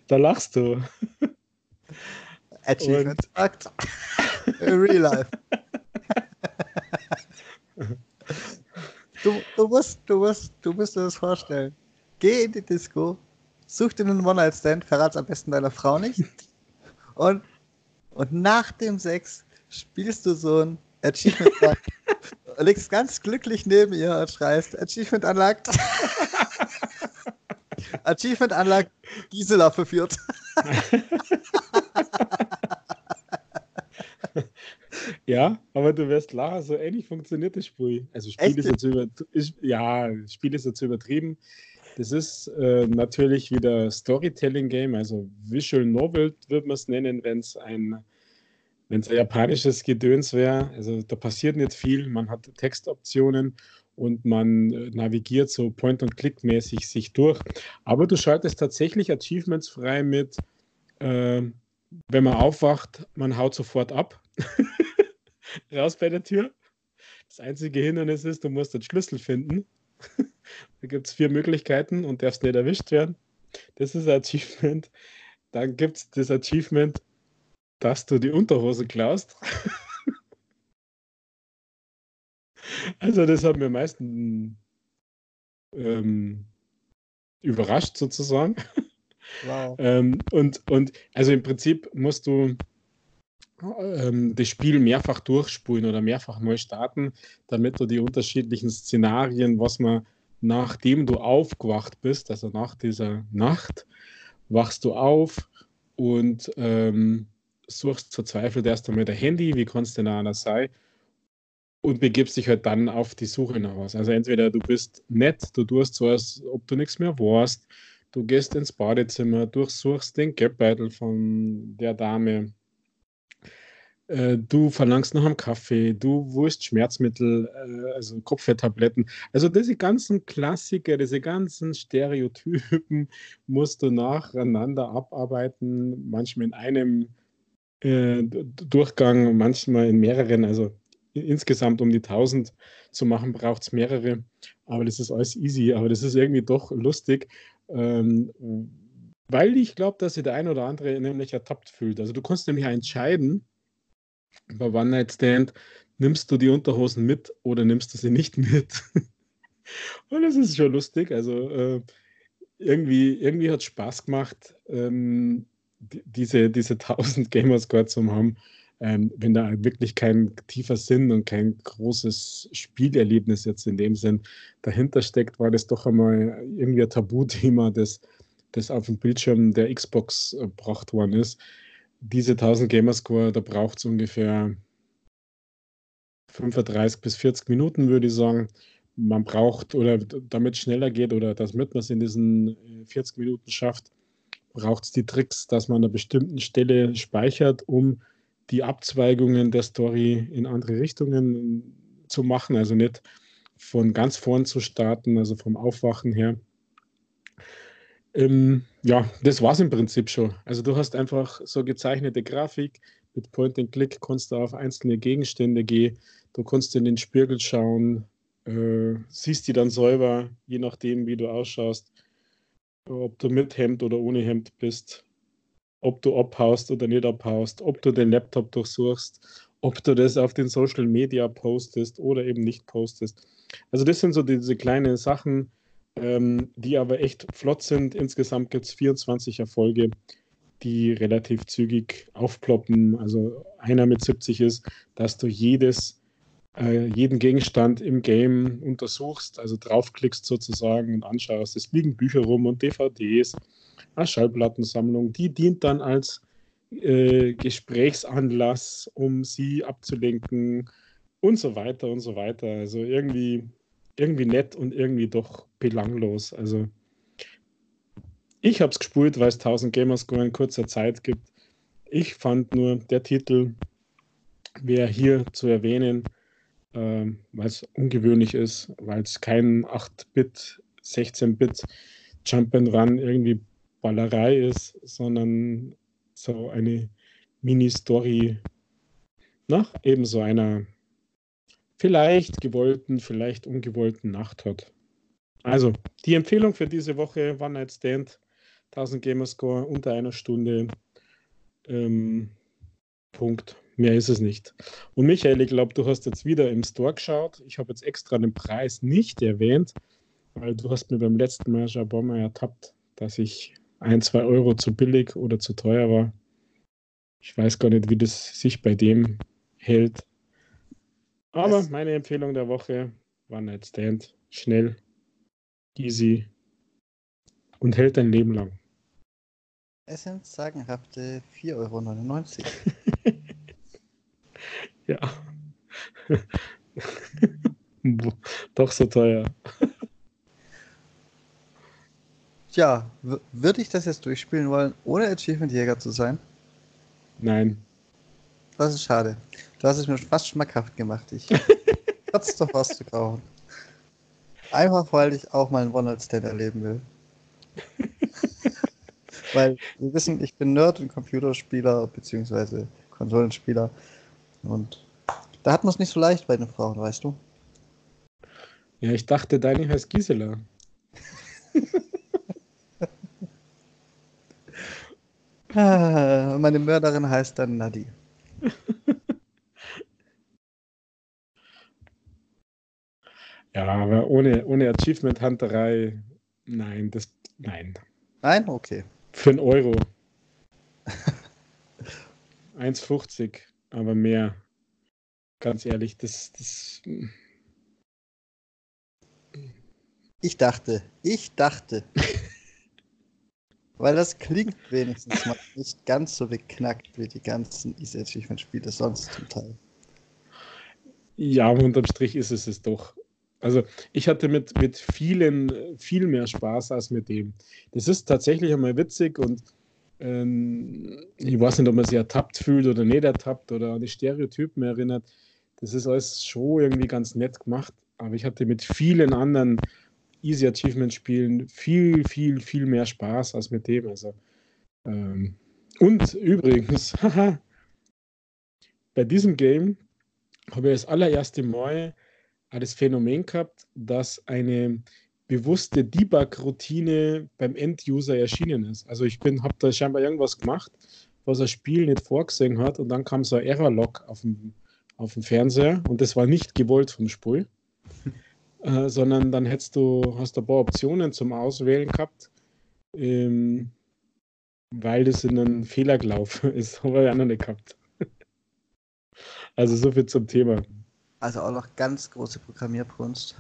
Da lachst du. Achievement Act. Real Life. Du, du, musst, du, musst, du musst dir das vorstellen. Geh in die Disco, such dir einen One-Night-Stand, verrat's am besten deiner Frau nicht. Und, und nach dem Sex spielst du so ein Achievement, legst ganz glücklich neben ihr und schreist Achievement unlocked. Achievement unlocked, Gisela verführt. Ja, aber du wirst lachen, so ähnlich funktioniert das Spiel. Also Spiel Echt? ist jetzt über, ist, ja, Spiel ist jetzt übertrieben. Das ist äh, natürlich wieder Storytelling-Game, also Visual Novel wird man es nennen, wenn es ein, wenn es ein japanisches Gedöns wäre. Also da passiert nicht viel, man hat Textoptionen und man äh, navigiert so Point-and-Click-mäßig sich durch. Aber du schaltest tatsächlich Achievements frei mit, äh, wenn man aufwacht, man haut sofort ab. Raus bei der Tür. Das einzige Hindernis ist, du musst den Schlüssel finden. da gibt es vier Möglichkeiten und darfst nicht erwischt werden. Das ist ein Achievement. Dann gibt es das Achievement, dass du die Unterhose klaust. also, das hat mir am meisten ähm, überrascht, sozusagen. Wow. ähm, und, und also im Prinzip musst du ähm, das Spiel mehrfach durchspulen oder mehrfach neu starten, damit du die unterschiedlichen Szenarien, was man nachdem du aufgewacht bist, also nach dieser Nacht, wachst du auf und ähm, suchst verzweifelt erst einmal dein Handy, wie kannst du denn einer sein, und begibst dich halt dann auf die Suche nach was. Also entweder du bist nett, du tust so, als ob du nichts mehr warst, du gehst ins Badezimmer, durchsuchst den Geldbeutel von der Dame, äh, du verlangst nach einem Kaffee, du wurst Schmerzmittel, äh, also Kopfwehtabletten. Also diese ganzen Klassiker, diese ganzen Stereotypen musst du nacheinander abarbeiten, manchmal in einem äh, Durchgang, manchmal in mehreren. Also insgesamt um die 1000 zu machen, braucht es mehrere. Aber das ist alles easy, aber das ist irgendwie doch lustig. Ähm, weil ich glaube, dass sich der ein oder andere nämlich ertappt fühlt. Also du kannst nämlich entscheiden, bei One Night Stand, nimmst du die Unterhosen mit oder nimmst du sie nicht mit? Und das ist schon lustig. Also äh, irgendwie, irgendwie hat es Spaß gemacht, ähm, diese, diese 1000 Gamerscore zu haben, ähm, wenn da wirklich kein tiefer Sinn und kein großes Spielerlebnis jetzt in dem Sinn dahinter steckt, war das doch einmal irgendwie ein Tabuthema, das, das auf dem Bildschirm der Xbox äh, gebracht worden ist. Diese 1000 Gamerscore, da braucht es ungefähr 35 bis 40 Minuten, würde ich sagen. Man braucht, oder damit es schneller geht, oder damit man es in diesen 40 äh, Minuten schafft, braucht es die Tricks, dass man an einer bestimmten Stelle speichert, um die Abzweigungen der Story in andere Richtungen zu machen. Also nicht von ganz vorn zu starten, also vom Aufwachen her. Ähm, ja, das war es im Prinzip schon. Also du hast einfach so gezeichnete Grafik, mit Point and Click kannst du auf einzelne Gegenstände gehen, du kannst in den Spiegel schauen, äh, siehst die dann selber, je nachdem, wie du ausschaust, ob du mit Hemd oder ohne Hemd bist, ob du abhaust oder nicht abhaust, ob du den Laptop durchsuchst, ob du das auf den Social Media postest oder eben nicht postest. Also das sind so diese kleinen Sachen, ähm, die aber echt flott sind. Insgesamt gibt es 24 Erfolge die relativ zügig aufploppen. Also einer mit 70 ist, dass du jedes, äh, jeden Gegenstand im Game untersuchst, also draufklickst sozusagen und anschaust. Es liegen Bücher rum und DVDs, eine Schallplattensammlung, die dient dann als äh, Gesprächsanlass, um sie abzulenken und so weiter und so weiter. Also irgendwie, irgendwie nett und irgendwie doch belanglos. Also ich habe es gespult, weil es 1000 Gamerscore in kurzer Zeit gibt. Ich fand nur, der Titel wäre hier zu erwähnen, äh, weil es ungewöhnlich ist, weil es kein 8-Bit, 16-Bit Jump'n'Run irgendwie Ballerei ist, sondern so eine Mini-Story nach eben so einer vielleicht gewollten, vielleicht ungewollten Nacht hat. Also, die Empfehlung für diese Woche One Night Stand 1000 Gamerscore unter einer Stunde. Ähm, Punkt. Mehr ist es nicht. Und Michael, ich glaube, du hast jetzt wieder im Store geschaut. Ich habe jetzt extra den Preis nicht erwähnt, weil du hast mir beim letzten Mal schon ein paar Mal ertappt, dass ich ein, zwei Euro zu billig oder zu teuer war. Ich weiß gar nicht, wie das sich bei dem hält. Aber Was? meine Empfehlung der Woche war Night Stand. Schnell, easy und hält dein Leben lang. Es sind sagenhafte 4,99 Euro. ja. Doch so teuer. Tja, würde ich das jetzt durchspielen wollen, ohne Achievement-Jäger zu sein? Nein. Das ist schade. Du hast es mir fast schmackhaft gemacht. Ich hat's doch was zu kaufen. Einfach, weil ich auch mal einen One-Night-Stand erleben will. Weil wir wissen, ich bin Nerd und Computerspieler bzw. Konsolenspieler. Und da hat man es nicht so leicht bei den Frauen, weißt du? Ja, ich dachte, deine heißt Gisela. ah, meine Mörderin heißt dann Nadi. ja, aber ohne, ohne Achievement-Hunterei, nein, das, nein. Nein? Okay. Für einen Euro. 1,50, aber mehr. Ganz ehrlich, das, das. Ich dachte, ich dachte. weil das klingt wenigstens mal nicht ganz so beknackt wie die ganzen Easy Achievement Spiele sonst zum Teil. Ja, unterm Strich ist es es doch. Also ich hatte mit, mit vielen viel mehr Spaß als mit dem. Das ist tatsächlich einmal witzig und ähm, ich weiß nicht, ob man sich ertappt fühlt oder nicht ertappt oder an die Stereotypen erinnert. Das ist alles schon irgendwie ganz nett gemacht, aber ich hatte mit vielen anderen Easy Achievement Spielen viel, viel, viel mehr Spaß als mit dem. Also, ähm, und übrigens, bei diesem Game habe ich das allererste Mal das Phänomen gehabt, dass eine bewusste Debug-Routine beim End-User erschienen ist. Also ich bin, habe da scheinbar irgendwas gemacht, was das Spiel nicht vorgesehen hat und dann kam so ein Error-Log auf dem, auf dem Fernseher und das war nicht gewollt vom Spiel, äh, sondern dann hättest du, hast du ein paar Optionen zum Auswählen gehabt. Ähm, weil das in einem Fehler gelaufen ist. Haben wir ja noch nicht gehabt. Also so viel zum Thema. Also auch noch ganz große Programmierkunst.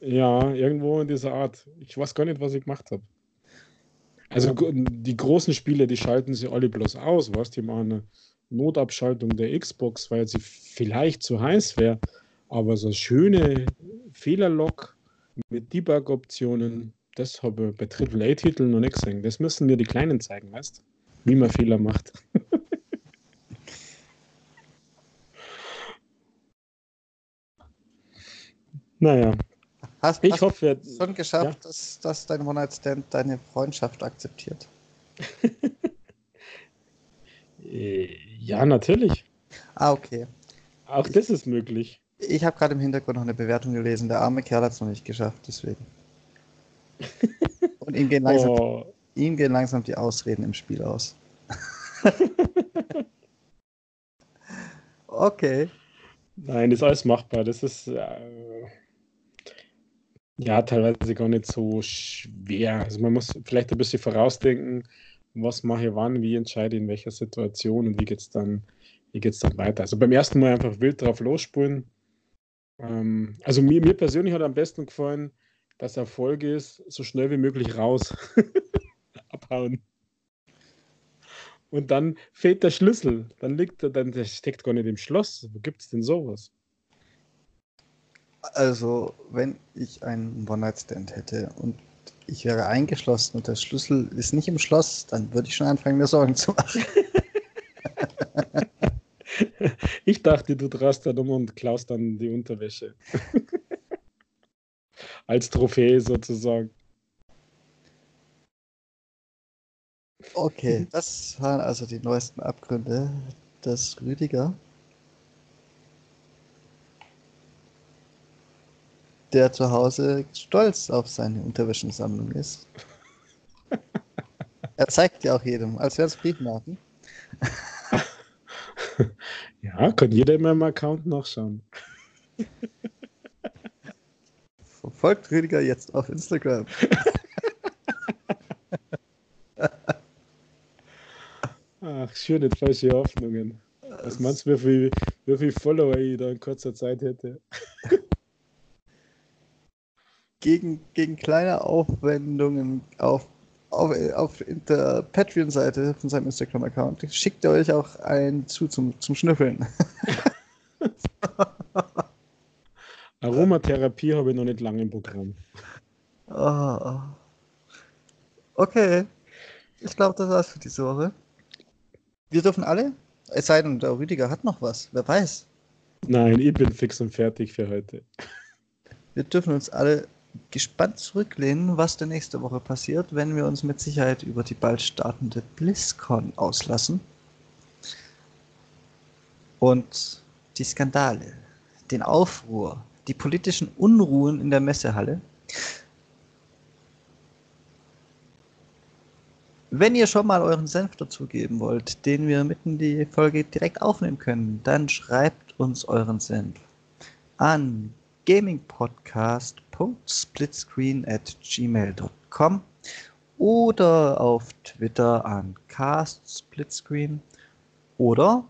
Ja, irgendwo in dieser Art. Ich weiß gar nicht, was ich gemacht habe. Also die großen Spiele, die schalten sie alle bloß aus, was? Die machen eine Notabschaltung der Xbox, weil sie vielleicht zu heiß wäre. Aber so schöne Fehlerlog mit Debug-Optionen, das habe ich bei AAA-Titeln noch nicht gesehen. Das müssen mir die Kleinen zeigen, weißt Wie man Fehler macht. naja. Hast, ich hast hoffe, du schon geschafft, ja? dass, dass dein One-Night-Stand deine Freundschaft akzeptiert? Äh, ja, natürlich. Ah, okay. Auch ich, das ist möglich. Ich habe gerade im Hintergrund noch eine Bewertung gelesen. Der arme Kerl hat es noch nicht geschafft, deswegen. Und ihm gehen, langsam, oh. ihm gehen langsam die Ausreden im Spiel aus. okay. Nein, das ist alles machbar. Das ist äh, ja teilweise gar nicht so schwer. Also man muss vielleicht ein bisschen vorausdenken, was mache ich wann, wie entscheide ich in welcher Situation und wie geht es dann, dann weiter. Also beim ersten Mal einfach wild drauf losspulen. Ähm, also mir, mir persönlich hat am besten gefallen, dass Erfolg ist, so schnell wie möglich raus. Abhauen. Und dann fehlt der Schlüssel. Dann liegt er, dann der steckt gar nicht im Schloss. Wo gibt es denn sowas? Also, wenn ich einen One-Night-Stand hätte und ich wäre eingeschlossen und der Schlüssel ist nicht im Schloss, dann würde ich schon anfangen, mir Sorgen zu machen. ich dachte, du drast dann um und klaust dann die Unterwäsche. Als Trophäe sozusagen. Okay, das waren also die neuesten Abgründe des Rüdiger. der zu Hause stolz auf seine Unterwäschensammlung ist. er zeigt ja auch jedem, als wäre es Briefmarken. ja, kann jeder in meinem Account nachschauen. Folgt Rüdiger jetzt auf Instagram. Ach, schöne falsche Hoffnungen. Was meinst du, wie viel, wie viel Follower ich da in kurzer Zeit hätte? gegen, gegen kleine Aufwendungen auf, auf, auf der Patreon-Seite von seinem Instagram-Account schickt er euch auch einen zu zum, zum Schnüffeln. Aromatherapie habe ich noch nicht lange im Programm. Oh. Okay. Ich glaube, das war's für diese Woche. Wir dürfen alle? Es sei denn, der Rüdiger hat noch was. Wer weiß. Nein, ich bin fix und fertig für heute. Wir dürfen uns alle gespannt zurücklehnen, was der nächste Woche passiert, wenn wir uns mit Sicherheit über die bald startende BlizzCon auslassen. Und die Skandale, den Aufruhr, die politischen Unruhen in der Messehalle. Wenn ihr schon mal euren Senf dazugeben wollt, den wir mitten die Folge direkt aufnehmen können, dann schreibt uns euren Senf an gamingpodcast.splitscreen at gmail.com oder auf Twitter an castsplitscreen oder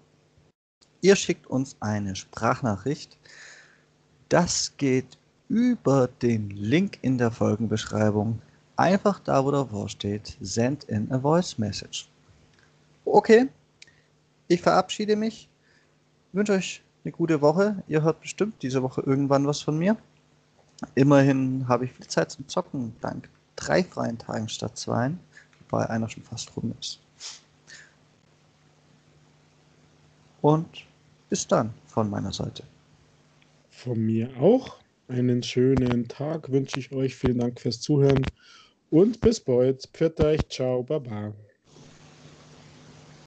ihr schickt uns eine Sprachnachricht. Das geht über den Link in der Folgenbeschreibung. Einfach da, wo Wort steht, send in a voice message. Okay, ich verabschiede mich, wünsche euch eine gute Woche. Ihr hört bestimmt diese Woche irgendwann was von mir. Immerhin habe ich viel Zeit zum Zocken, dank drei freien Tagen statt zwei, wobei einer schon fast rum ist. Und bis dann von meiner Seite. Von mir auch. Einen schönen Tag wünsche ich euch. Vielen Dank fürs Zuhören und bis bald. Pfiat euch. Ciao. Baba.